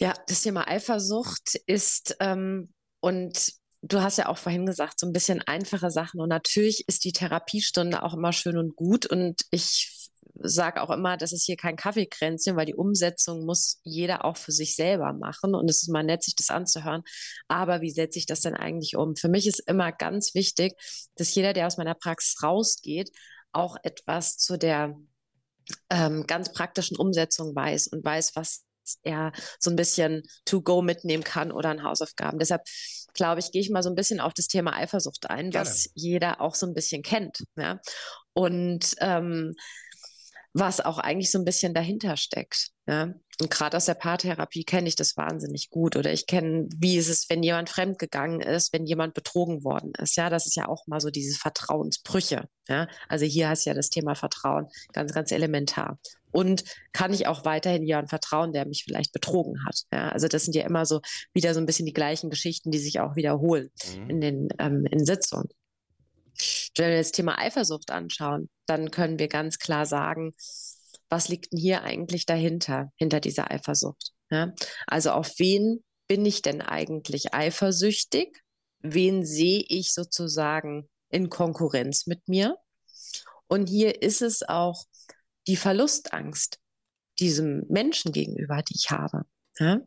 Ja, das Thema Eifersucht ist, ähm, und du hast ja auch vorhin gesagt, so ein bisschen einfache Sachen. Und natürlich ist die Therapiestunde auch immer schön und gut. Und ich sage auch immer, das ist hier kein Kaffeekränzchen, weil die Umsetzung muss jeder auch für sich selber machen. Und es ist mal nett, sich das anzuhören. Aber wie setze ich das denn eigentlich um? Für mich ist immer ganz wichtig, dass jeder, der aus meiner Praxis rausgeht, auch etwas zu der ähm, ganz praktischen Umsetzung weiß und weiß, was er so ein bisschen to go mitnehmen kann oder an Hausaufgaben. Deshalb glaube ich, gehe ich mal so ein bisschen auf das Thema Eifersucht ein, Gerne. was jeder auch so ein bisschen kennt. Ja? Und ähm, was auch eigentlich so ein bisschen dahinter steckt. Ja? Und gerade aus der Paartherapie kenne ich das wahnsinnig gut. Oder ich kenne, wie ist es, wenn jemand fremdgegangen ist, wenn jemand betrogen worden ist. Ja, das ist ja auch mal so diese Vertrauensbrüche. Ja? Also hier hast ja das Thema Vertrauen ganz, ganz elementar. Und kann ich auch weiterhin jemandem vertrauen, der mich vielleicht betrogen hat? Ja? Also das sind ja immer so wieder so ein bisschen die gleichen Geschichten, die sich auch wiederholen mhm. in den ähm, in Sitzungen. Wenn wir das Thema Eifersucht anschauen, dann können wir ganz klar sagen, was liegt denn hier eigentlich dahinter, hinter dieser Eifersucht? Ja? Also auf wen bin ich denn eigentlich eifersüchtig? Wen sehe ich sozusagen in Konkurrenz mit mir? Und hier ist es auch die Verlustangst diesem Menschen gegenüber, die ich habe. Ja?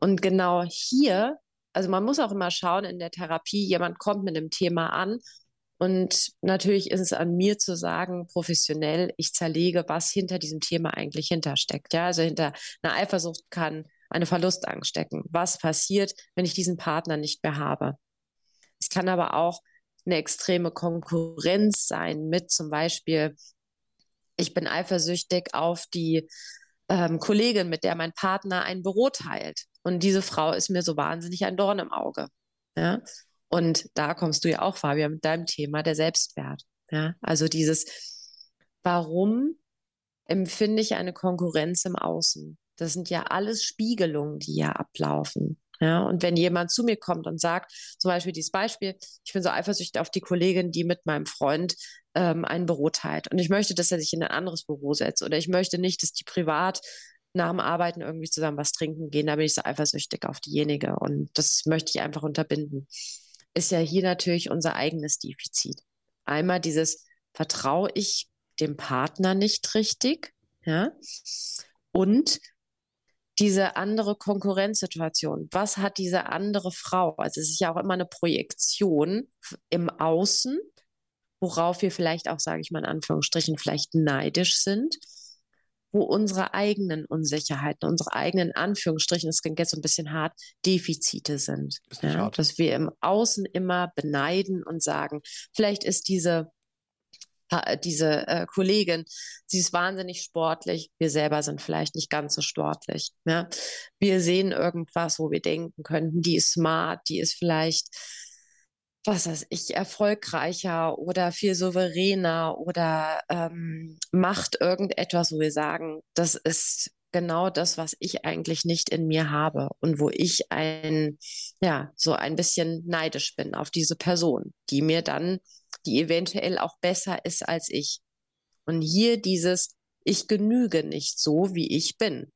Und genau hier, also man muss auch immer schauen in der Therapie, jemand kommt mit einem Thema an und natürlich ist es an mir zu sagen, professionell, ich zerlege, was hinter diesem Thema eigentlich hintersteckt. Ja, also hinter einer Eifersucht kann eine Verlustangst stecken. Was passiert, wenn ich diesen Partner nicht mehr habe? Es kann aber auch eine extreme Konkurrenz sein mit zum Beispiel, ich bin eifersüchtig auf die ähm, Kollegin, mit der mein Partner ein Büro teilt. Und diese Frau ist mir so wahnsinnig ein Dorn im Auge. Ja? Und da kommst du ja auch, Fabian, mit deinem Thema der Selbstwert. Ja, also dieses, warum empfinde ich eine Konkurrenz im Außen? Das sind ja alles Spiegelungen, die ja ablaufen. Ja, und wenn jemand zu mir kommt und sagt, zum Beispiel dieses Beispiel, ich bin so eifersüchtig auf die Kollegin, die mit meinem Freund ähm, ein Büro teilt und ich möchte, dass er sich in ein anderes Büro setzt oder ich möchte nicht, dass die privat nach dem Arbeiten irgendwie zusammen was trinken gehen, da bin ich so eifersüchtig auf diejenige und das möchte ich einfach unterbinden. Ist ja hier natürlich unser eigenes Defizit. Einmal dieses, vertraue ich dem Partner nicht richtig, ja, und diese andere Konkurrenzsituation. Was hat diese andere Frau? Also es ist ja auch immer eine Projektion im Außen, worauf wir vielleicht auch, sage ich mal in Anführungsstrichen, vielleicht neidisch sind, wo unsere eigenen Unsicherheiten, unsere eigenen Anführungsstrichen, es klingt jetzt so ein bisschen hart, Defizite sind. Ja? Dass wir im Außen immer beneiden und sagen, vielleicht ist diese diese äh, Kollegin, sie ist wahnsinnig sportlich, wir selber sind vielleicht nicht ganz so sportlich. Ja? Wir sehen irgendwas, wo wir denken könnten, die ist smart, die ist vielleicht, was weiß ich, erfolgreicher oder viel souveräner oder ähm, macht irgendetwas, wo wir sagen, das ist genau das, was ich eigentlich nicht in mir habe und wo ich ein, ja, so ein bisschen neidisch bin auf diese Person, die mir dann die eventuell auch besser ist als ich. Und hier dieses, ich genüge nicht so, wie ich bin.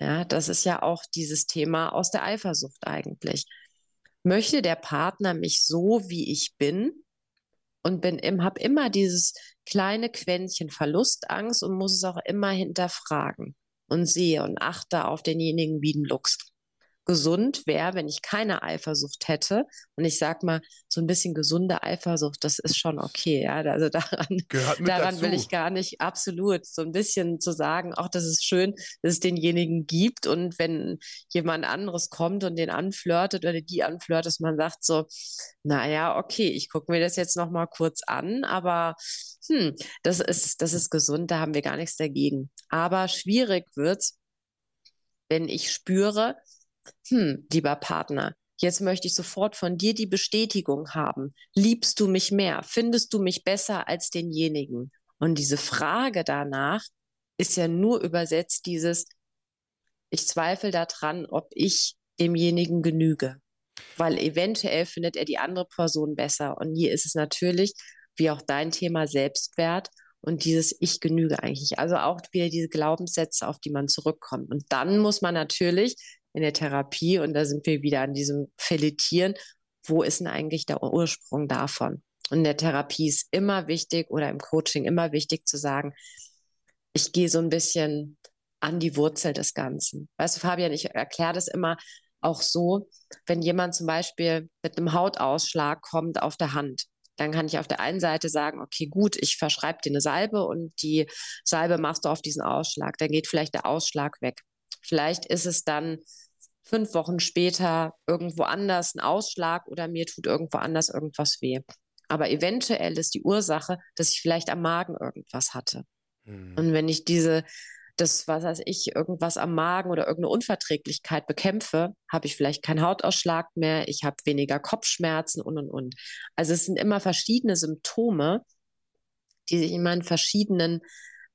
Ja, das ist ja auch dieses Thema aus der Eifersucht eigentlich. Möchte der Partner mich so, wie ich bin? Und bin im, habe immer dieses kleine Quäntchen Verlustangst und muss es auch immer hinterfragen und sehe und achte auf denjenigen wie ein Lux gesund wäre, wenn ich keine Eifersucht hätte. Und ich sag mal, so ein bisschen gesunde Eifersucht, das ist schon okay. Ja? Also daran, daran will ich gar nicht absolut so ein bisschen zu sagen, auch das ist schön, dass es denjenigen gibt. Und wenn jemand anderes kommt und den anflirtet oder die anflirtet, dass man sagt so, naja, okay, ich gucke mir das jetzt noch mal kurz an, aber hm, das ist, das ist gesund, da haben wir gar nichts dagegen. Aber schwierig wird's, wenn ich spüre, hm, lieber Partner, jetzt möchte ich sofort von dir die Bestätigung haben. Liebst du mich mehr? Findest du mich besser als denjenigen? Und diese Frage danach ist ja nur übersetzt dieses, ich zweifle daran, ob ich demjenigen genüge. Weil eventuell findet er die andere Person besser. Und hier ist es natürlich, wie auch dein Thema Selbstwert und dieses Ich genüge eigentlich. Also auch wieder diese Glaubenssätze, auf die man zurückkommt. Und dann muss man natürlich in der Therapie, und da sind wir wieder an diesem Filetieren, wo ist denn eigentlich der Ursprung davon? Und in der Therapie ist immer wichtig oder im Coaching immer wichtig zu sagen, ich gehe so ein bisschen an die Wurzel des Ganzen. Weißt du, Fabian, ich erkläre das immer auch so, wenn jemand zum Beispiel mit einem Hautausschlag kommt auf der Hand, dann kann ich auf der einen Seite sagen, okay, gut, ich verschreibe dir eine Salbe und die Salbe machst du auf diesen Ausschlag. Dann geht vielleicht der Ausschlag weg. Vielleicht ist es dann fünf Wochen später irgendwo anders ein Ausschlag oder mir tut irgendwo anders irgendwas weh. Aber eventuell ist die Ursache, dass ich vielleicht am Magen irgendwas hatte. Mhm. Und wenn ich diese, das, was weiß ich, irgendwas am Magen oder irgendeine Unverträglichkeit bekämpfe, habe ich vielleicht keinen Hautausschlag mehr, ich habe weniger Kopfschmerzen und und und. Also es sind immer verschiedene Symptome, die sich immer in verschiedenen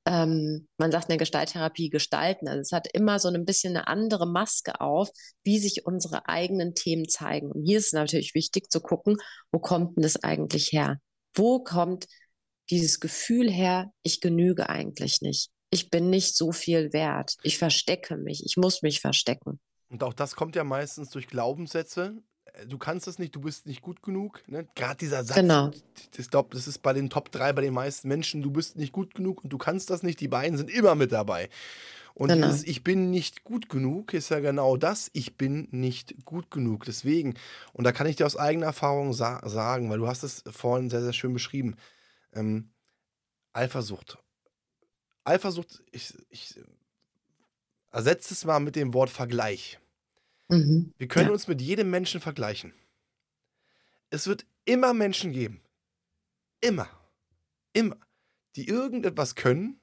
ähm, man sagt in der Gestalttherapie gestalten. Also es hat immer so ein bisschen eine andere Maske auf, wie sich unsere eigenen Themen zeigen. Und hier ist es natürlich wichtig zu gucken, wo kommt denn das eigentlich her? Wo kommt dieses Gefühl her, ich genüge eigentlich nicht. Ich bin nicht so viel wert. Ich verstecke mich. Ich muss mich verstecken. Und auch das kommt ja meistens durch Glaubenssätze, du kannst das nicht, du bist nicht gut genug. Ne? Gerade dieser Satz, genau. ich glaube, das ist bei den Top 3 bei den meisten Menschen, du bist nicht gut genug und du kannst das nicht. Die beiden sind immer mit dabei. Und genau. dieses Ich bin nicht gut genug ist ja genau das, ich bin nicht gut genug. Deswegen, und da kann ich dir aus eigener Erfahrung sa sagen, weil du hast es vorhin sehr, sehr schön beschrieben, ähm, Eifersucht. Eifersucht, ich, ich ersetze es mal mit dem Wort Vergleich. Mhm. Wir können ja. uns mit jedem Menschen vergleichen. Es wird immer Menschen geben, immer, immer, die irgendetwas können,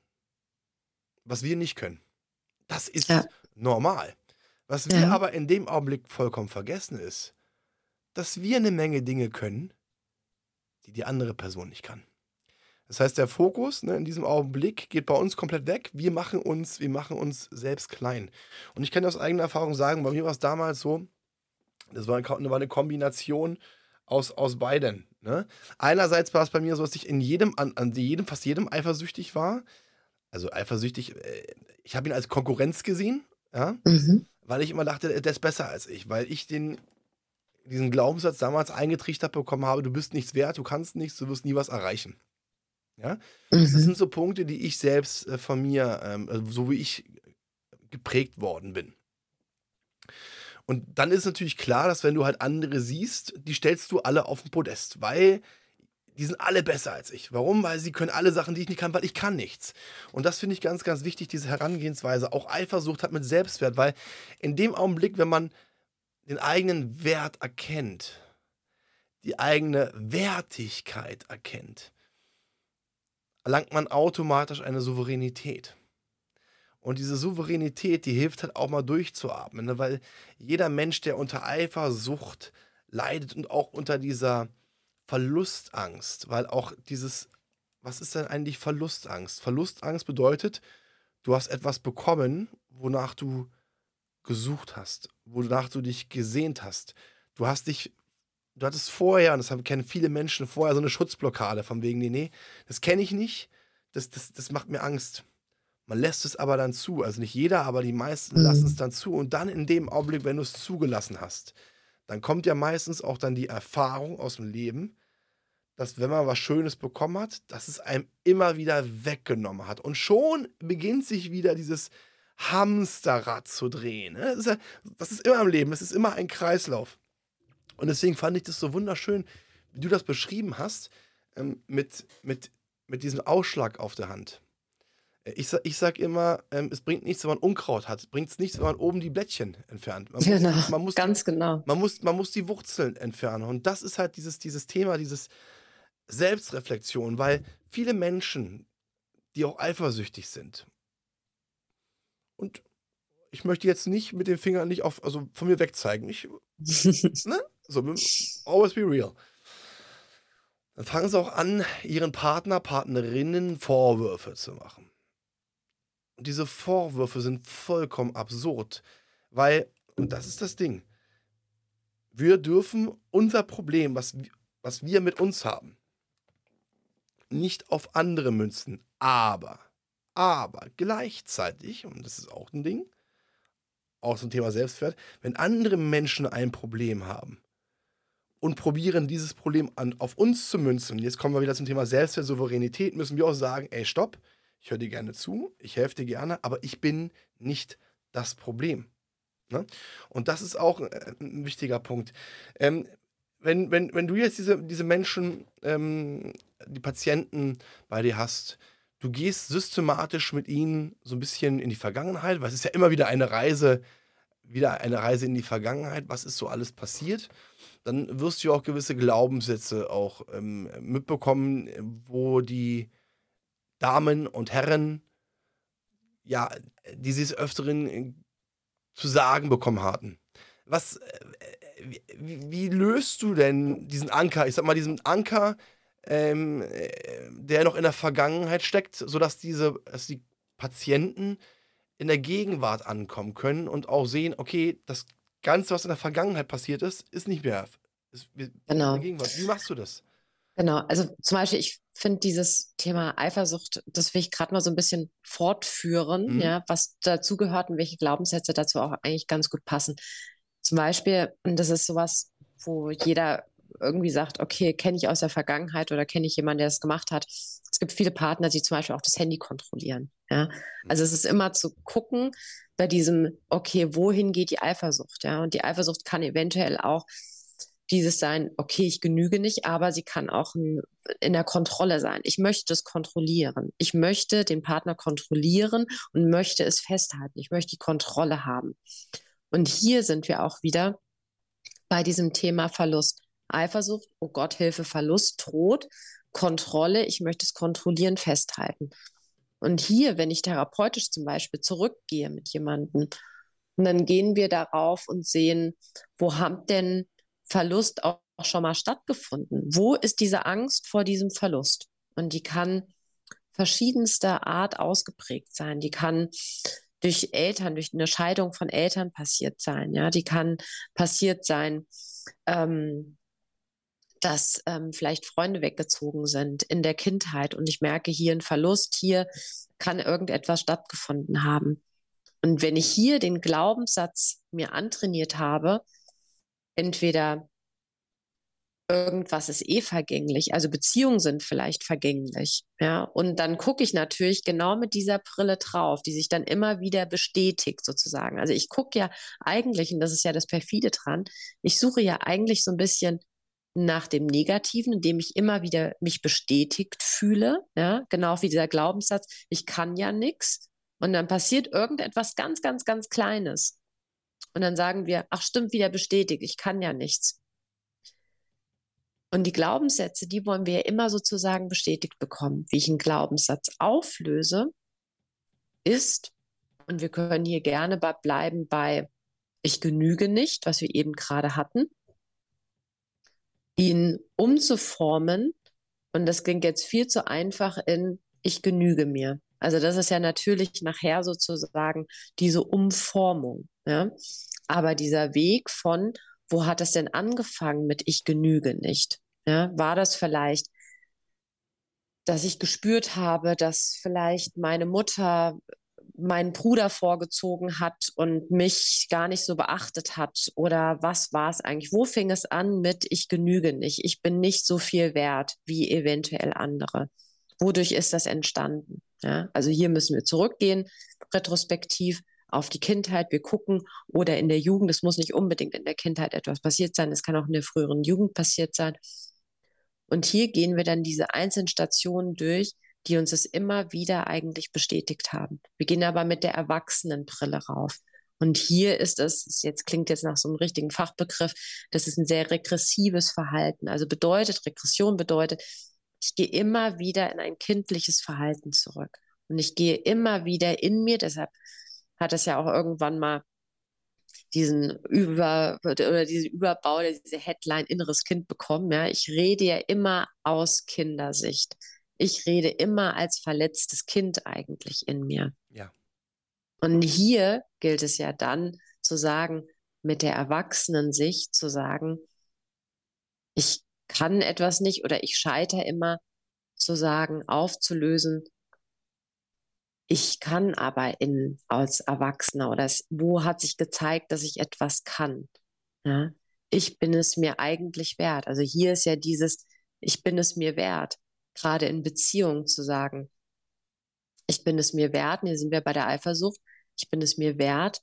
was wir nicht können. Das ist ja. normal. Was wir ja. aber in dem Augenblick vollkommen vergessen ist, dass wir eine Menge Dinge können, die die andere Person nicht kann. Das heißt, der Fokus ne, in diesem Augenblick geht bei uns komplett weg. Wir machen uns, wir machen uns selbst klein. Und ich kann aus eigener Erfahrung sagen, bei mir war es damals so, das war, war eine Kombination aus, aus beiden. Ne? Einerseits war es bei mir so, dass ich in jedem, an, an jedem, fast jedem eifersüchtig war. Also eifersüchtig, äh, ich habe ihn als Konkurrenz gesehen, ja? Mhm. weil ich immer dachte, der ist besser als ich, weil ich den, diesen Glaubenssatz damals eingetrichtert bekommen habe, du bist nichts wert, du kannst nichts, du wirst nie was erreichen. Ja? Mhm. Das sind so Punkte, die ich selbst äh, von mir, ähm, also so wie ich geprägt worden bin. Und dann ist natürlich klar, dass wenn du halt andere siehst, die stellst du alle auf den Podest, weil die sind alle besser als ich. Warum? Weil sie können alle Sachen, die ich nicht kann, weil ich kann nichts. Und das finde ich ganz, ganz wichtig, diese Herangehensweise. Auch Eifersucht hat mit Selbstwert, weil in dem Augenblick, wenn man den eigenen Wert erkennt, die eigene Wertigkeit erkennt, erlangt man automatisch eine Souveränität. Und diese Souveränität, die hilft halt auch mal durchzuatmen, ne? weil jeder Mensch, der unter Eifersucht leidet und auch unter dieser Verlustangst, weil auch dieses, was ist denn eigentlich Verlustangst? Verlustangst bedeutet, du hast etwas bekommen, wonach du gesucht hast, wonach du dich gesehnt hast. Du hast dich du hattest vorher, und das haben, kennen viele Menschen vorher, so eine Schutzblockade von wegen, nee, nee, das kenne ich nicht, das, das, das macht mir Angst. Man lässt es aber dann zu. Also nicht jeder, aber die meisten mhm. lassen es dann zu. Und dann in dem Augenblick, wenn du es zugelassen hast, dann kommt ja meistens auch dann die Erfahrung aus dem Leben, dass wenn man was Schönes bekommen hat, dass es einem immer wieder weggenommen hat. Und schon beginnt sich wieder dieses Hamsterrad zu drehen. Das ist, ja, das ist immer im Leben, es ist immer ein Kreislauf. Und deswegen fand ich das so wunderschön, wie du das beschrieben hast, ähm, mit, mit, mit diesem Ausschlag auf der Hand. Äh, ich, ich sag immer, ähm, es bringt nichts, wenn man Unkraut hat. Es bringt nichts, wenn man oben die Blättchen entfernt. Man genau, muss, man muss ganz genau. Man muss, man muss die Wurzeln entfernen. Und das ist halt dieses, dieses Thema, dieses Selbstreflexion, weil viele Menschen, die auch eifersüchtig sind, und ich möchte jetzt nicht mit dem Finger nicht auf, also von mir wegzeigen. Ich, ne? So, always be real. Dann fangen sie auch an, ihren Partner, Partnerinnen Vorwürfe zu machen. Und diese Vorwürfe sind vollkommen absurd, weil, und das ist das Ding, wir dürfen unser Problem, was, was wir mit uns haben, nicht auf andere münzen. Aber, aber gleichzeitig, und das ist auch ein Ding, auch zum Thema Selbstwert, wenn andere Menschen ein Problem haben, und probieren, dieses Problem an, auf uns zu münzen. Jetzt kommen wir wieder zum Thema Selbstwert, Souveränität, müssen wir auch sagen, ey, stopp, ich höre dir gerne zu, ich helfe dir gerne, aber ich bin nicht das Problem. Ne? Und das ist auch äh, ein wichtiger Punkt. Ähm, wenn, wenn, wenn du jetzt diese, diese Menschen, ähm, die Patienten bei dir hast, du gehst systematisch mit ihnen so ein bisschen in die Vergangenheit, weil es ist ja immer wieder eine Reise, wieder eine Reise in die Vergangenheit, was ist so alles passiert? Dann wirst du auch gewisse Glaubenssätze auch ähm, mitbekommen, wo die Damen und Herren, ja, die sie es öfteren äh, zu sagen bekommen hatten. Was, äh, wie, wie, löst du denn diesen Anker, ich sag mal, diesen Anker, ähm, äh, der noch in der Vergangenheit steckt, sodass diese, dass die Patienten in der Gegenwart ankommen können und auch sehen, okay, das Ganze, was in der Vergangenheit passiert ist, ist nicht mehr. Ist, genau. Gegenwart. Wie machst du das? Genau, also zum Beispiel, ich finde dieses Thema Eifersucht, das will ich gerade mal so ein bisschen fortführen, mhm. ja, was dazu gehört und welche Glaubenssätze dazu auch eigentlich ganz gut passen. Zum Beispiel, und das ist sowas, wo jeder irgendwie sagt, okay, kenne ich aus der Vergangenheit oder kenne ich jemanden, der das gemacht hat. Es gibt viele Partner, die zum Beispiel auch das Handy kontrollieren. Ja? Also es ist immer zu gucken bei diesem, okay, wohin geht die Eifersucht? Ja? Und die Eifersucht kann eventuell auch dieses sein, okay, ich genüge nicht, aber sie kann auch in, in der Kontrolle sein. Ich möchte es kontrollieren. Ich möchte den Partner kontrollieren und möchte es festhalten. Ich möchte die Kontrolle haben. Und hier sind wir auch wieder bei diesem Thema Verlust. Eifersucht, oh Gott, Hilfe, Verlust, Tod, Kontrolle, ich möchte es kontrollieren, festhalten. Und hier, wenn ich therapeutisch zum Beispiel zurückgehe mit jemandem, und dann gehen wir darauf und sehen, wo haben denn Verlust auch schon mal stattgefunden? Wo ist diese Angst vor diesem Verlust? Und die kann verschiedenster Art ausgeprägt sein. Die kann durch Eltern, durch eine Scheidung von Eltern passiert sein. Ja, die kann passiert sein, ähm, dass ähm, vielleicht Freunde weggezogen sind in der Kindheit und ich merke hier einen Verlust, hier kann irgendetwas stattgefunden haben. Und wenn ich hier den Glaubenssatz mir antrainiert habe, entweder irgendwas ist eh vergänglich, also Beziehungen sind vielleicht vergänglich, ja, und dann gucke ich natürlich genau mit dieser Brille drauf, die sich dann immer wieder bestätigt sozusagen. Also ich gucke ja eigentlich, und das ist ja das perfide dran, ich suche ja eigentlich so ein bisschen nach dem Negativen, indem ich immer wieder mich bestätigt fühle, ja, genau wie dieser Glaubenssatz, ich kann ja nichts. Und dann passiert irgendetwas ganz, ganz, ganz Kleines. Und dann sagen wir, ach stimmt, wieder bestätigt, ich kann ja nichts. Und die Glaubenssätze, die wollen wir ja immer sozusagen bestätigt bekommen. Wie ich einen Glaubenssatz auflöse, ist, und wir können hier gerne bleiben bei ich genüge nicht, was wir eben gerade hatten, ihn umzuformen. Und das klingt jetzt viel zu einfach in ich genüge mir. Also das ist ja natürlich nachher sozusagen diese Umformung. Ja? Aber dieser Weg von, wo hat es denn angefangen mit ich genüge nicht? Ja? War das vielleicht, dass ich gespürt habe, dass vielleicht meine Mutter meinen Bruder vorgezogen hat und mich gar nicht so beachtet hat? Oder was war es eigentlich? Wo fing es an mit, ich genüge nicht, ich bin nicht so viel wert wie eventuell andere? Wodurch ist das entstanden? Ja, also hier müssen wir zurückgehen, retrospektiv auf die Kindheit. Wir gucken oder in der Jugend, es muss nicht unbedingt in der Kindheit etwas passiert sein, es kann auch in der früheren Jugend passiert sein. Und hier gehen wir dann diese einzelnen Stationen durch, die uns es immer wieder eigentlich bestätigt haben. Wir gehen aber mit der Erwachsenenbrille rauf. Und hier ist es, jetzt klingt jetzt nach so einem richtigen Fachbegriff, das ist ein sehr regressives Verhalten. Also bedeutet, Regression bedeutet, ich gehe immer wieder in ein kindliches Verhalten zurück. Und ich gehe immer wieder in mir, deshalb hat es ja auch irgendwann mal diesen Über oder diesen Überbau, diese Headline inneres Kind bekommen. Ja, ich rede ja immer aus Kindersicht ich rede immer als verletztes Kind eigentlich in mir. Ja. Und hier gilt es ja dann zu sagen, mit der Erwachsenensicht zu sagen, ich kann etwas nicht oder ich scheitere immer, zu sagen, aufzulösen, ich kann aber in, als Erwachsener oder es, wo hat sich gezeigt, dass ich etwas kann? Ja? Ich bin es mir eigentlich wert. Also hier ist ja dieses, ich bin es mir wert gerade in Beziehungen zu sagen, ich bin es mir wert, hier sind wir bei der Eifersucht, ich bin es mir wert,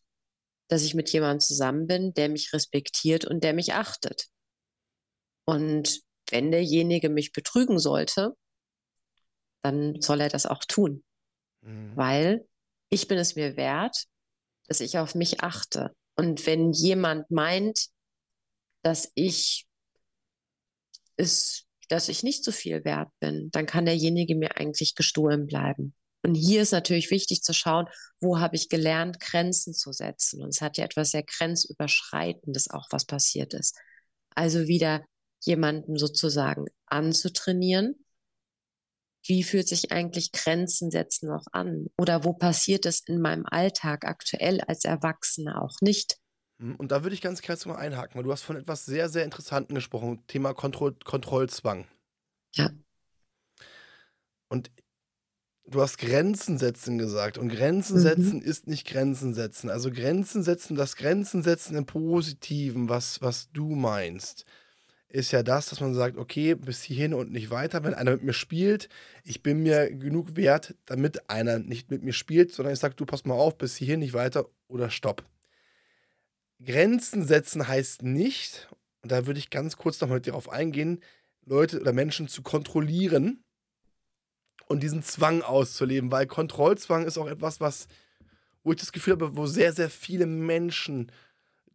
dass ich mit jemandem zusammen bin, der mich respektiert und der mich achtet. Und wenn derjenige mich betrügen sollte, dann soll er das auch tun. Mhm. Weil ich bin es mir wert, dass ich auf mich achte. Und wenn jemand meint, dass ich es dass ich nicht so viel wert bin, dann kann derjenige mir eigentlich gestohlen bleiben. Und hier ist natürlich wichtig zu schauen, wo habe ich gelernt, Grenzen zu setzen. Und es hat ja etwas sehr Grenzüberschreitendes auch, was passiert ist. Also wieder jemanden sozusagen anzutrainieren. Wie fühlt sich eigentlich Grenzen setzen auch an? Oder wo passiert es in meinem Alltag aktuell als Erwachsener auch nicht? Hm, und da würde ich ganz kurz mal einhaken, weil du hast von etwas sehr, sehr Interessanten gesprochen, Thema Kontroll Kontrollzwang. Ja. Und du hast Grenzen setzen gesagt. Und Grenzen mhm. setzen ist nicht Grenzen setzen. Also Grenzen setzen, das Grenzen setzen im Positiven, was, was du meinst, ist ja das, dass man sagt, okay, bis hierhin und nicht weiter. Wenn einer mit mir spielt, ich bin mir genug wert, damit einer nicht mit mir spielt, sondern ich sage, du pass mal auf, bis hierhin nicht weiter oder stopp. Grenzen setzen heißt nicht, und da würde ich ganz kurz nochmal darauf eingehen, Leute oder Menschen zu kontrollieren und diesen Zwang auszuleben, weil Kontrollzwang ist auch etwas, was, wo ich das Gefühl habe, wo sehr, sehr viele Menschen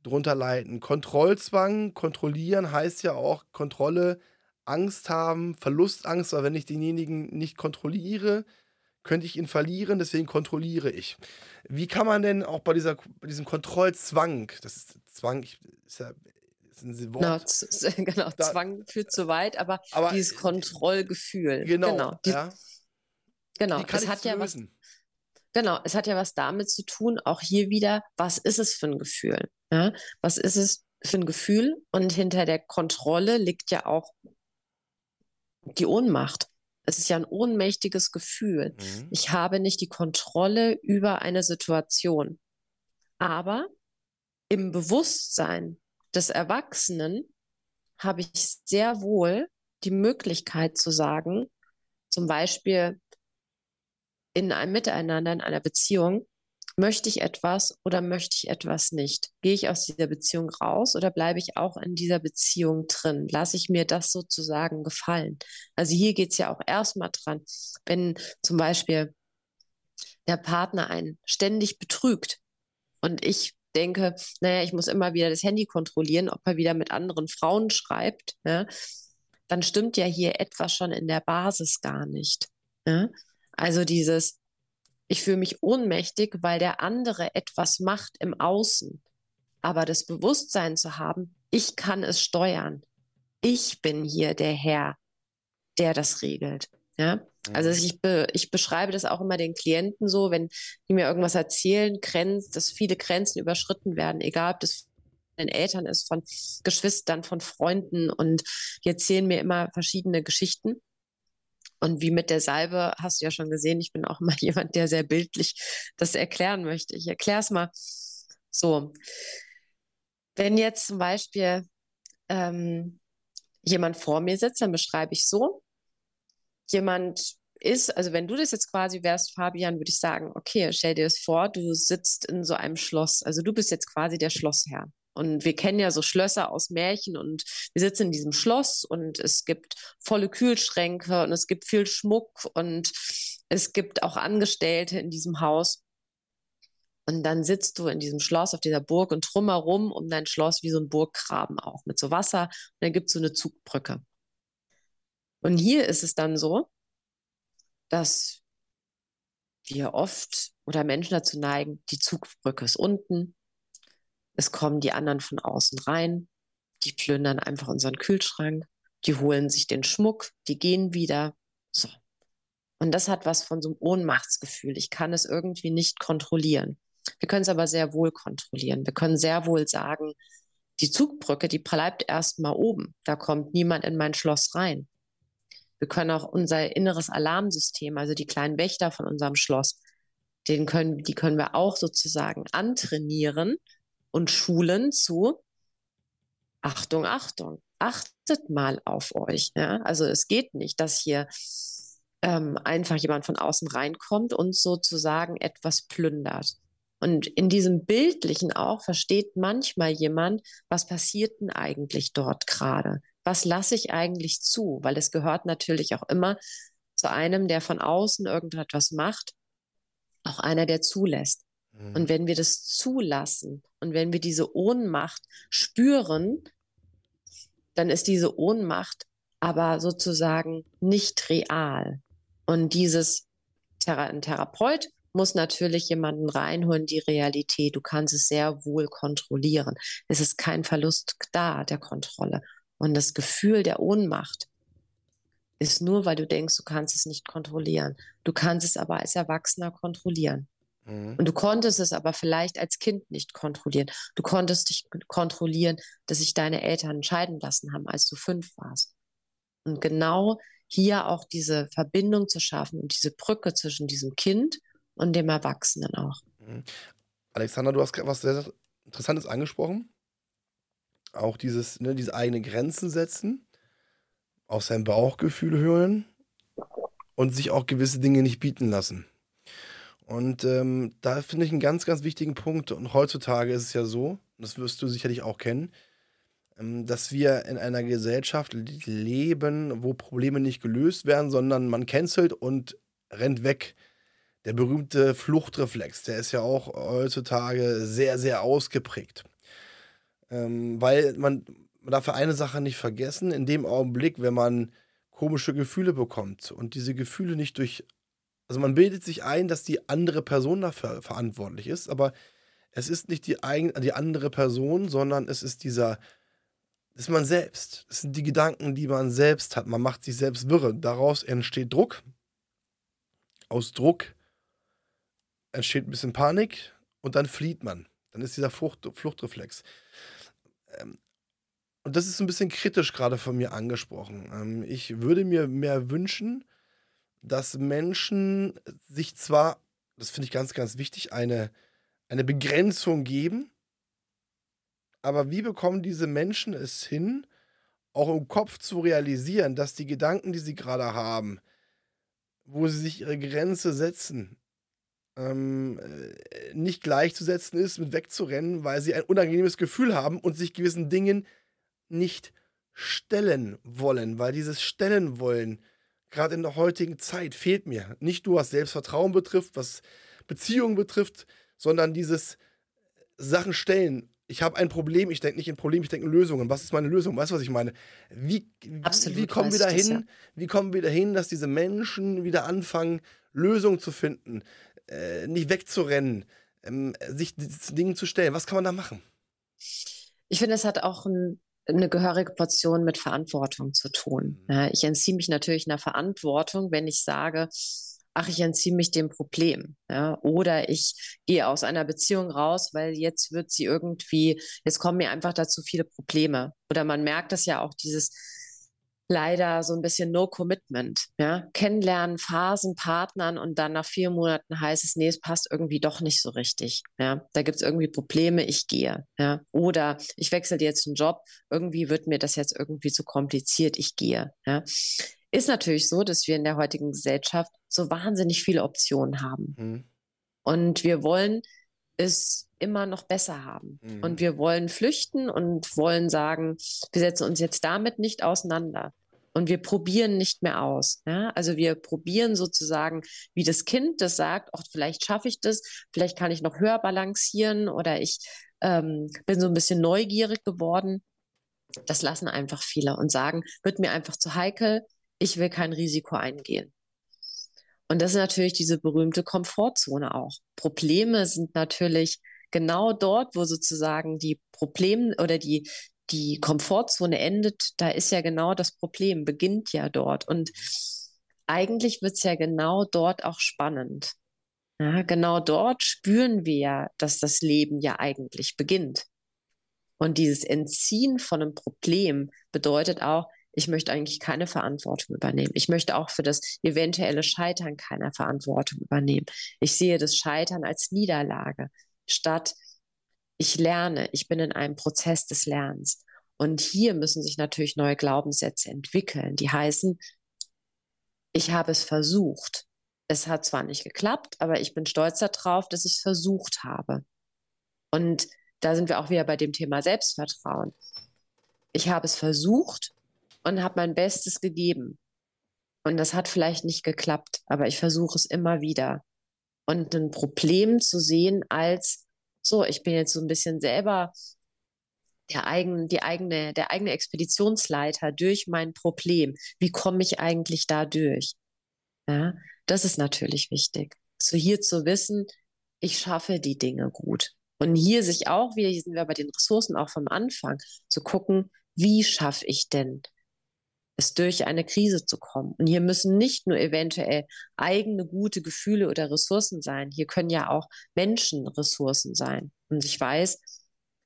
drunter leiden. Kontrollzwang, kontrollieren heißt ja auch Kontrolle, Angst haben, Verlustangst, weil wenn ich denjenigen nicht kontrolliere, könnte ich ihn verlieren, deswegen kontrolliere ich. Wie kann man denn auch bei, dieser, bei diesem Kontrollzwang, das ist Zwang, ist ja Genau, genau da, Zwang führt zu weit, aber, aber dieses Kontrollgefühl. Genau. Genau, die, ja. genau. es hat ja was. Genau, es hat ja was damit zu tun, auch hier wieder, was ist es für ein Gefühl? Ja? Was ist es für ein Gefühl? Und hinter der Kontrolle liegt ja auch die Ohnmacht. Es ist ja ein ohnmächtiges Gefühl. Mhm. Ich habe nicht die Kontrolle über eine Situation. Aber im Bewusstsein des Erwachsenen habe ich sehr wohl die Möglichkeit zu sagen, zum Beispiel in einem Miteinander, in einer Beziehung, möchte ich etwas oder möchte ich etwas nicht? Gehe ich aus dieser Beziehung raus oder bleibe ich auch in dieser Beziehung drin? Lasse ich mir das sozusagen gefallen? Also hier geht es ja auch erstmal dran, wenn zum Beispiel der Partner einen ständig betrügt und ich denke, naja, ich muss immer wieder das Handy kontrollieren, ob er wieder mit anderen Frauen schreibt, ja, dann stimmt ja hier etwas schon in der Basis gar nicht. Ja? Also dieses, ich fühle mich ohnmächtig, weil der andere etwas macht im Außen. Aber das Bewusstsein zu haben, ich kann es steuern. Ich bin hier der Herr, der das regelt. Ja? Also ich, be, ich beschreibe das auch immer den Klienten so, wenn die mir irgendwas erzählen, Grenz, dass viele Grenzen überschritten werden, egal ob das von den Eltern ist, von Geschwistern, von Freunden und die erzählen mir immer verschiedene Geschichten. Und wie mit der Salbe hast du ja schon gesehen, ich bin auch immer jemand, der sehr bildlich das erklären möchte. Ich erkläre es mal so. Wenn jetzt zum Beispiel ähm, jemand vor mir sitzt, dann beschreibe ich so, jemand ist, also wenn du das jetzt quasi wärst, Fabian, würde ich sagen, okay, stell dir das vor, du sitzt in so einem Schloss. Also du bist jetzt quasi der Schlossherr. Und wir kennen ja so Schlösser aus Märchen und wir sitzen in diesem Schloss und es gibt volle Kühlschränke und es gibt viel Schmuck und es gibt auch Angestellte in diesem Haus. Und dann sitzt du in diesem Schloss auf dieser Burg und drumherum um dein Schloss wie so ein Burggraben auch mit so Wasser. Und dann gibt es so eine Zugbrücke. Und hier ist es dann so, dass wir oft oder Menschen dazu neigen, die Zugbrücke ist unten, es kommen die anderen von außen rein, die plündern einfach unseren Kühlschrank, die holen sich den Schmuck, die gehen wieder. So. Und das hat was von so einem Ohnmachtsgefühl. Ich kann es irgendwie nicht kontrollieren. Wir können es aber sehr wohl kontrollieren. Wir können sehr wohl sagen, die Zugbrücke, die bleibt erstmal oben. Da kommt niemand in mein Schloss rein. Wir können auch unser inneres Alarmsystem, also die kleinen Wächter von unserem Schloss, den können, die können wir auch sozusagen antrainieren und schulen zu Achtung, Achtung, achtet mal auf euch. Ja? Also es geht nicht, dass hier ähm, einfach jemand von außen reinkommt und sozusagen etwas plündert. Und in diesem Bildlichen auch versteht manchmal jemand, was passiert denn eigentlich dort gerade? Was lasse ich eigentlich zu? Weil es gehört natürlich auch immer zu einem, der von außen irgendetwas macht, auch einer, der zulässt. Mhm. Und wenn wir das zulassen und wenn wir diese Ohnmacht spüren, dann ist diese Ohnmacht aber sozusagen nicht real. Und dieses Thera ein Therapeut muss natürlich jemanden reinholen, die Realität. Du kannst es sehr wohl kontrollieren. Es ist kein Verlust da der Kontrolle. Und das Gefühl der Ohnmacht ist nur, weil du denkst, du kannst es nicht kontrollieren. Du kannst es aber als Erwachsener kontrollieren. Mhm. Und du konntest es aber vielleicht als Kind nicht kontrollieren. Du konntest dich kontrollieren, dass sich deine Eltern entscheiden lassen haben, als du fünf warst. Und genau hier auch diese Verbindung zu schaffen und diese Brücke zwischen diesem Kind und dem Erwachsenen auch. Mhm. Alexander, du hast was sehr Interessantes angesprochen. Auch dieses, ne, diese eigene Grenzen setzen, auf sein Bauchgefühl hören und sich auch gewisse Dinge nicht bieten lassen. Und ähm, da finde ich einen ganz, ganz wichtigen Punkt. Und heutzutage ist es ja so, das wirst du sicherlich auch kennen, ähm, dass wir in einer Gesellschaft leben, wo Probleme nicht gelöst werden, sondern man cancelt und rennt weg. Der berühmte Fluchtreflex, der ist ja auch heutzutage sehr, sehr ausgeprägt. Ähm, weil man, man darf eine Sache nicht vergessen, in dem Augenblick, wenn man komische Gefühle bekommt und diese Gefühle nicht durch also man bildet sich ein, dass die andere Person dafür verantwortlich ist, aber es ist nicht die, eigen, die andere Person, sondern es ist dieser ist man selbst. Das sind die Gedanken, die man selbst hat. Man macht sich selbst wirre. Daraus entsteht Druck. Aus Druck entsteht ein bisschen Panik und dann flieht man. Dann ist dieser Flucht, Fluchtreflex. Ähm, und das ist ein bisschen kritisch gerade von mir angesprochen. Ähm, ich würde mir mehr wünschen, dass Menschen sich zwar, das finde ich ganz, ganz wichtig, eine, eine Begrenzung geben, aber wie bekommen diese Menschen es hin, auch im Kopf zu realisieren, dass die Gedanken, die sie gerade haben, wo sie sich ihre Grenze setzen, ähm, äh, nicht gleichzusetzen ist mit wegzurennen, weil sie ein unangenehmes Gefühl haben und sich gewissen Dingen nicht stellen wollen, weil dieses Stellen wollen, gerade in der heutigen Zeit, fehlt mir. Nicht nur was Selbstvertrauen betrifft, was Beziehungen betrifft, sondern dieses Sachen stellen. Ich habe ein Problem, ich denke nicht in Problem, ich denke in Lösungen. Was ist meine Lösung? Weißt du, was ich meine? Wie, Absolut, wie kommen wir dahin? Ja. Wie kommen wir dahin, dass diese Menschen wieder anfangen, Lösungen zu finden, äh, nicht wegzurennen, ähm, sich Dingen zu stellen? Was kann man da machen? Ich finde, es hat auch ein eine gehörige Portion mit Verantwortung zu tun. Mhm. ich entziehe mich natürlich einer Verantwortung, wenn ich sage, ach, ich entziehe mich dem Problem. Ja, oder ich gehe aus einer Beziehung raus, weil jetzt wird sie irgendwie, jetzt kommen mir einfach dazu viele Probleme. Oder man merkt das ja auch, dieses leider so ein bisschen No Commitment. Ja? Kennenlernen, Phasen, Partnern und dann nach vier Monaten heißt es, nee, es passt irgendwie doch nicht so richtig. Ja? Da gibt es irgendwie Probleme, ich gehe. Ja? Oder ich wechsle jetzt einen Job, irgendwie wird mir das jetzt irgendwie zu kompliziert, ich gehe. Ja? Ist natürlich so, dass wir in der heutigen Gesellschaft so wahnsinnig viele Optionen haben. Mhm. Und wir wollen es immer noch besser haben. Mhm. Und wir wollen flüchten und wollen sagen, wir setzen uns jetzt damit nicht auseinander. Und wir probieren nicht mehr aus. Ja? Also wir probieren sozusagen, wie das Kind, das sagt, ach, vielleicht schaffe ich das, vielleicht kann ich noch höher balancieren oder ich ähm, bin so ein bisschen neugierig geworden. Das lassen einfach viele und sagen, wird mir einfach zu heikel, ich will kein Risiko eingehen. Und das ist natürlich diese berühmte Komfortzone auch. Probleme sind natürlich genau dort, wo sozusagen die Probleme oder die, die Komfortzone endet, da ist ja genau das Problem, beginnt ja dort. Und eigentlich wird es ja genau dort auch spannend. Ja, genau dort spüren wir ja, dass das Leben ja eigentlich beginnt. Und dieses Entziehen von einem Problem bedeutet auch, ich möchte eigentlich keine Verantwortung übernehmen. Ich möchte auch für das eventuelle Scheitern keine Verantwortung übernehmen. Ich sehe das Scheitern als Niederlage, statt ich lerne, ich bin in einem Prozess des Lernens. Und hier müssen sich natürlich neue Glaubenssätze entwickeln, die heißen, ich habe es versucht. Es hat zwar nicht geklappt, aber ich bin stolz darauf, dass ich es versucht habe. Und da sind wir auch wieder bei dem Thema Selbstvertrauen. Ich habe es versucht und habe mein Bestes gegeben. Und das hat vielleicht nicht geklappt, aber ich versuche es immer wieder. Und ein Problem zu sehen als, so, ich bin jetzt so ein bisschen selber der, eigen, die eigene, der eigene Expeditionsleiter durch mein Problem. Wie komme ich eigentlich da durch? Ja, das ist natürlich wichtig. So hier zu wissen, ich schaffe die Dinge gut. Und hier sich auch, hier sind wir bei den Ressourcen auch vom Anfang, zu gucken, wie schaffe ich denn es durch eine Krise zu kommen. Und hier müssen nicht nur eventuell eigene gute Gefühle oder Ressourcen sein, hier können ja auch Menschenressourcen sein. Und ich weiß,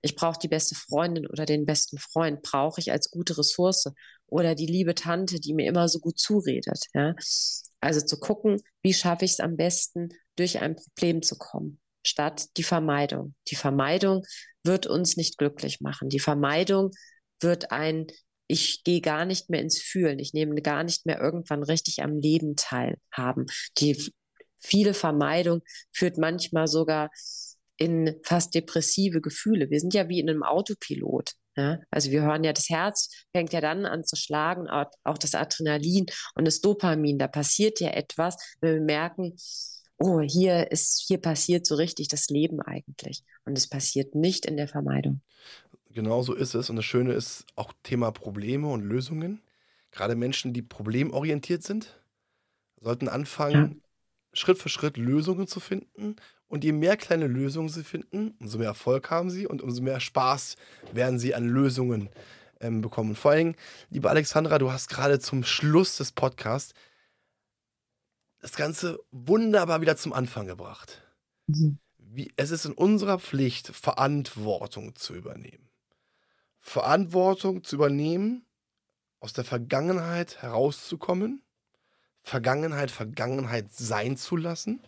ich brauche die beste Freundin oder den besten Freund, brauche ich als gute Ressource oder die liebe Tante, die mir immer so gut zuredet. Ja? Also zu gucken, wie schaffe ich es am besten, durch ein Problem zu kommen, statt die Vermeidung. Die Vermeidung wird uns nicht glücklich machen. Die Vermeidung wird ein ich gehe gar nicht mehr ins Fühlen, ich nehme gar nicht mehr irgendwann richtig am Leben teilhaben. Die viele Vermeidung führt manchmal sogar in fast depressive Gefühle. Wir sind ja wie in einem Autopilot. Ja? Also wir hören ja, das Herz fängt ja dann an zu schlagen, auch das Adrenalin und das Dopamin. Da passiert ja etwas, wenn wir merken, oh, hier ist, hier passiert so richtig das Leben eigentlich. Und es passiert nicht in der Vermeidung. Genau so ist es. Und das Schöne ist auch Thema Probleme und Lösungen. Gerade Menschen, die problemorientiert sind, sollten anfangen, ja. Schritt für Schritt Lösungen zu finden. Und je mehr kleine Lösungen sie finden, umso mehr Erfolg haben sie und umso mehr Spaß werden sie an Lösungen ähm, bekommen. Und vor allem, liebe Alexandra, du hast gerade zum Schluss des Podcasts das Ganze wunderbar wieder zum Anfang gebracht. Mhm. Wie, es ist in unserer Pflicht, Verantwortung zu übernehmen. Verantwortung zu übernehmen, aus der Vergangenheit herauszukommen, Vergangenheit Vergangenheit sein zu lassen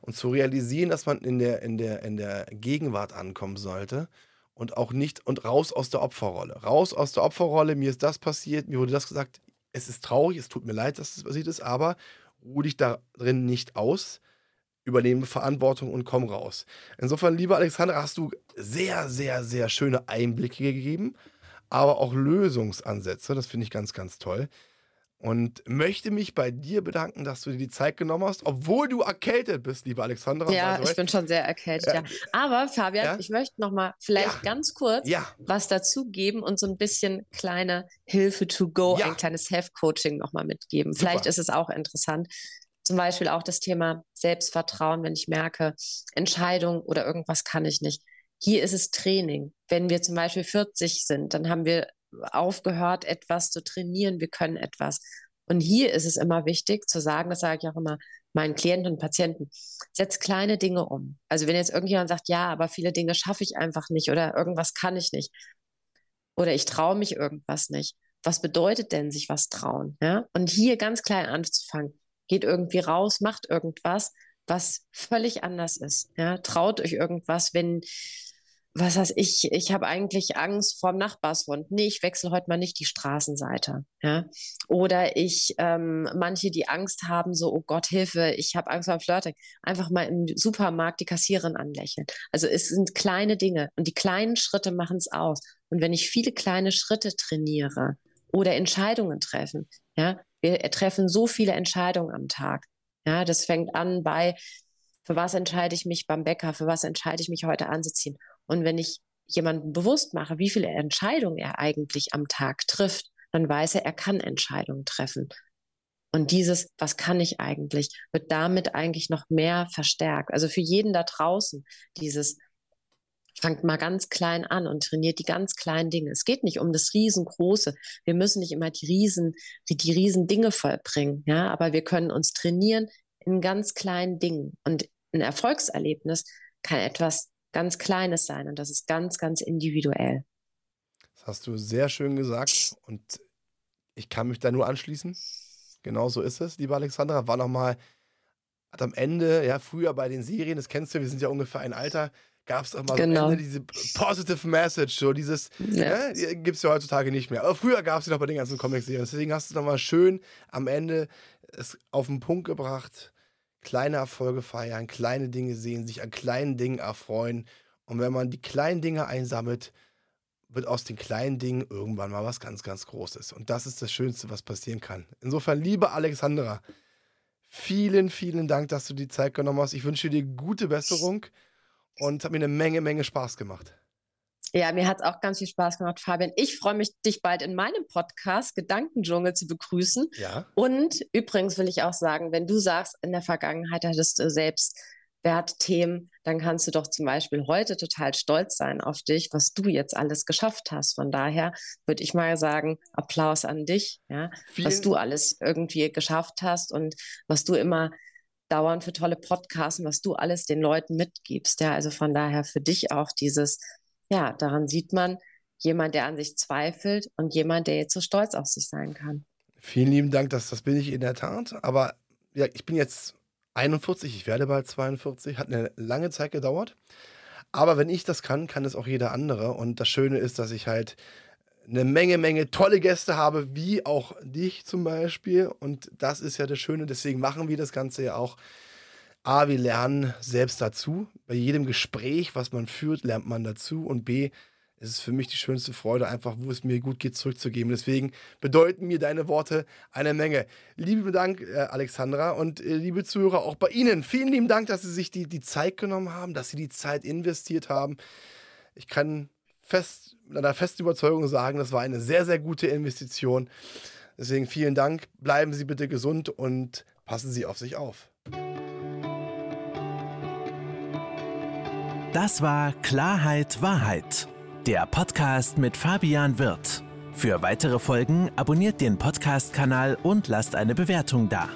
und zu realisieren, dass man in der, in der, in der Gegenwart ankommen sollte und auch nicht und raus aus der Opferrolle. Raus aus der Opferrolle, mir ist das passiert, mir wurde das gesagt, es ist traurig, es tut mir leid, dass das passiert ist, aber ruh dich da drin nicht aus, übernehme Verantwortung und komm raus. Insofern, lieber Alexander, hast du sehr, sehr, sehr schöne Einblicke gegeben, aber auch Lösungsansätze. Das finde ich ganz, ganz toll und möchte mich bei dir bedanken, dass du dir die Zeit genommen hast, obwohl du erkältet bist, liebe Alexandra. Ja, ich bin schon sehr erkältet, ja. ja. Aber Fabian, ja? ich möchte noch mal vielleicht ja. ganz kurz was dazu geben und so ein bisschen kleine Hilfe to go, ein kleines Self-Coaching noch mal mitgeben. Super. Vielleicht ist es auch interessant. Zum Beispiel auch das Thema Selbstvertrauen, wenn ich merke, Entscheidung oder irgendwas kann ich nicht. Hier ist es Training. Wenn wir zum Beispiel 40 sind, dann haben wir aufgehört, etwas zu trainieren, wir können etwas. Und hier ist es immer wichtig zu sagen, das sage ich auch immer meinen Klienten und Patienten, setz kleine Dinge um. Also wenn jetzt irgendjemand sagt, ja, aber viele Dinge schaffe ich einfach nicht oder irgendwas kann ich nicht oder ich traue mich irgendwas nicht. Was bedeutet denn sich was trauen? Ja? Und hier ganz klein anzufangen. Geht irgendwie raus, macht irgendwas, was völlig anders ist. Ja? Traut euch irgendwas, wenn was heißt ich, ich habe eigentlich Angst vorm Nachbarshund. Nee, ich wechsle heute mal nicht die Straßenseite. Ja? Oder ich, ähm, manche, die Angst haben, so, oh Gott, Hilfe, ich habe Angst vor Flirting. Einfach mal im Supermarkt die Kassiererin anlächeln. Also es sind kleine Dinge und die kleinen Schritte machen es aus. Und wenn ich viele kleine Schritte trainiere oder Entscheidungen treffen, ja, wir treffen so viele Entscheidungen am Tag. Ja, das fängt an bei, für was entscheide ich mich beim Bäcker, für was entscheide ich mich heute anzuziehen. Und wenn ich jemanden bewusst mache, wie viele Entscheidungen er eigentlich am Tag trifft, dann weiß er, er kann Entscheidungen treffen. Und dieses, was kann ich eigentlich, wird damit eigentlich noch mehr verstärkt. Also für jeden da draußen, dieses, fangt mal ganz klein an und trainiert die ganz kleinen Dinge. Es geht nicht um das Riesengroße. Wir müssen nicht immer die Riesen, die, die Riesen Dinge vollbringen, ja, aber wir können uns trainieren in ganz kleinen Dingen. Und ein Erfolgserlebnis kann etwas ganz Kleines sein und das ist ganz, ganz individuell. Das hast du sehr schön gesagt und ich kann mich da nur anschließen. Genau so ist es, liebe Alexandra. War nochmal, hat am Ende, ja, früher bei den Serien, das kennst du, wir sind ja ungefähr ein Alter, gab es auch mal genau. am Ende diese Positive Message, so dieses, ja. ja gibt es ja heutzutage nicht mehr. Aber früher gab es sie noch bei den ganzen Comic-Serien. Deswegen hast du es nochmal schön am Ende es auf den Punkt gebracht kleine Erfolge feiern, kleine Dinge sehen, sich an kleinen Dingen erfreuen. Und wenn man die kleinen Dinge einsammelt, wird aus den kleinen Dingen irgendwann mal was ganz, ganz Großes. Und das ist das Schönste, was passieren kann. Insofern, liebe Alexandra, vielen, vielen Dank, dass du die Zeit genommen hast. Ich wünsche dir gute Besserung und es hat mir eine Menge, Menge Spaß gemacht. Ja, mir hat es auch ganz viel Spaß gemacht, Fabian. Ich freue mich, dich bald in meinem Podcast Gedankendschungel zu begrüßen. Ja. Und übrigens will ich auch sagen, wenn du sagst, in der Vergangenheit hattest du selbst Wertthemen, dann kannst du doch zum Beispiel heute total stolz sein auf dich, was du jetzt alles geschafft hast. Von daher würde ich mal sagen, Applaus an dich, ja, was du alles irgendwie geschafft hast und was du immer dauernd für tolle Podcasts und was du alles den Leuten mitgibst. Ja, also von daher für dich auch dieses ja, daran sieht man jemand, der an sich zweifelt und jemand, der jetzt so stolz auf sich sein kann. Vielen lieben Dank, das, das bin ich in der Tat. Aber ja, ich bin jetzt 41, ich werde bald 42, hat eine lange Zeit gedauert. Aber wenn ich das kann, kann es auch jeder andere. Und das Schöne ist, dass ich halt eine Menge, Menge tolle Gäste habe, wie auch dich zum Beispiel. Und das ist ja das Schöne. Deswegen machen wir das Ganze ja auch A, wir lernen selbst dazu. Bei jedem Gespräch, was man führt, lernt man dazu. Und B, es ist für mich die schönste Freude, einfach, wo es mir gut geht, zurückzugeben. Deswegen bedeuten mir deine Worte eine Menge. Lieben Dank, äh, Alexandra, und äh, liebe Zuhörer, auch bei Ihnen. Vielen lieben Dank, dass Sie sich die, die Zeit genommen haben, dass Sie die Zeit investiert haben. Ich kann fest, einer festen Überzeugung sagen, das war eine sehr, sehr gute Investition. Deswegen vielen Dank. Bleiben Sie bitte gesund und passen Sie auf sich auf. Das war Klarheit Wahrheit, Der Podcast mit Fabian Wirth. Für weitere Folgen abonniert den Podcast-Kanal und lasst eine Bewertung da.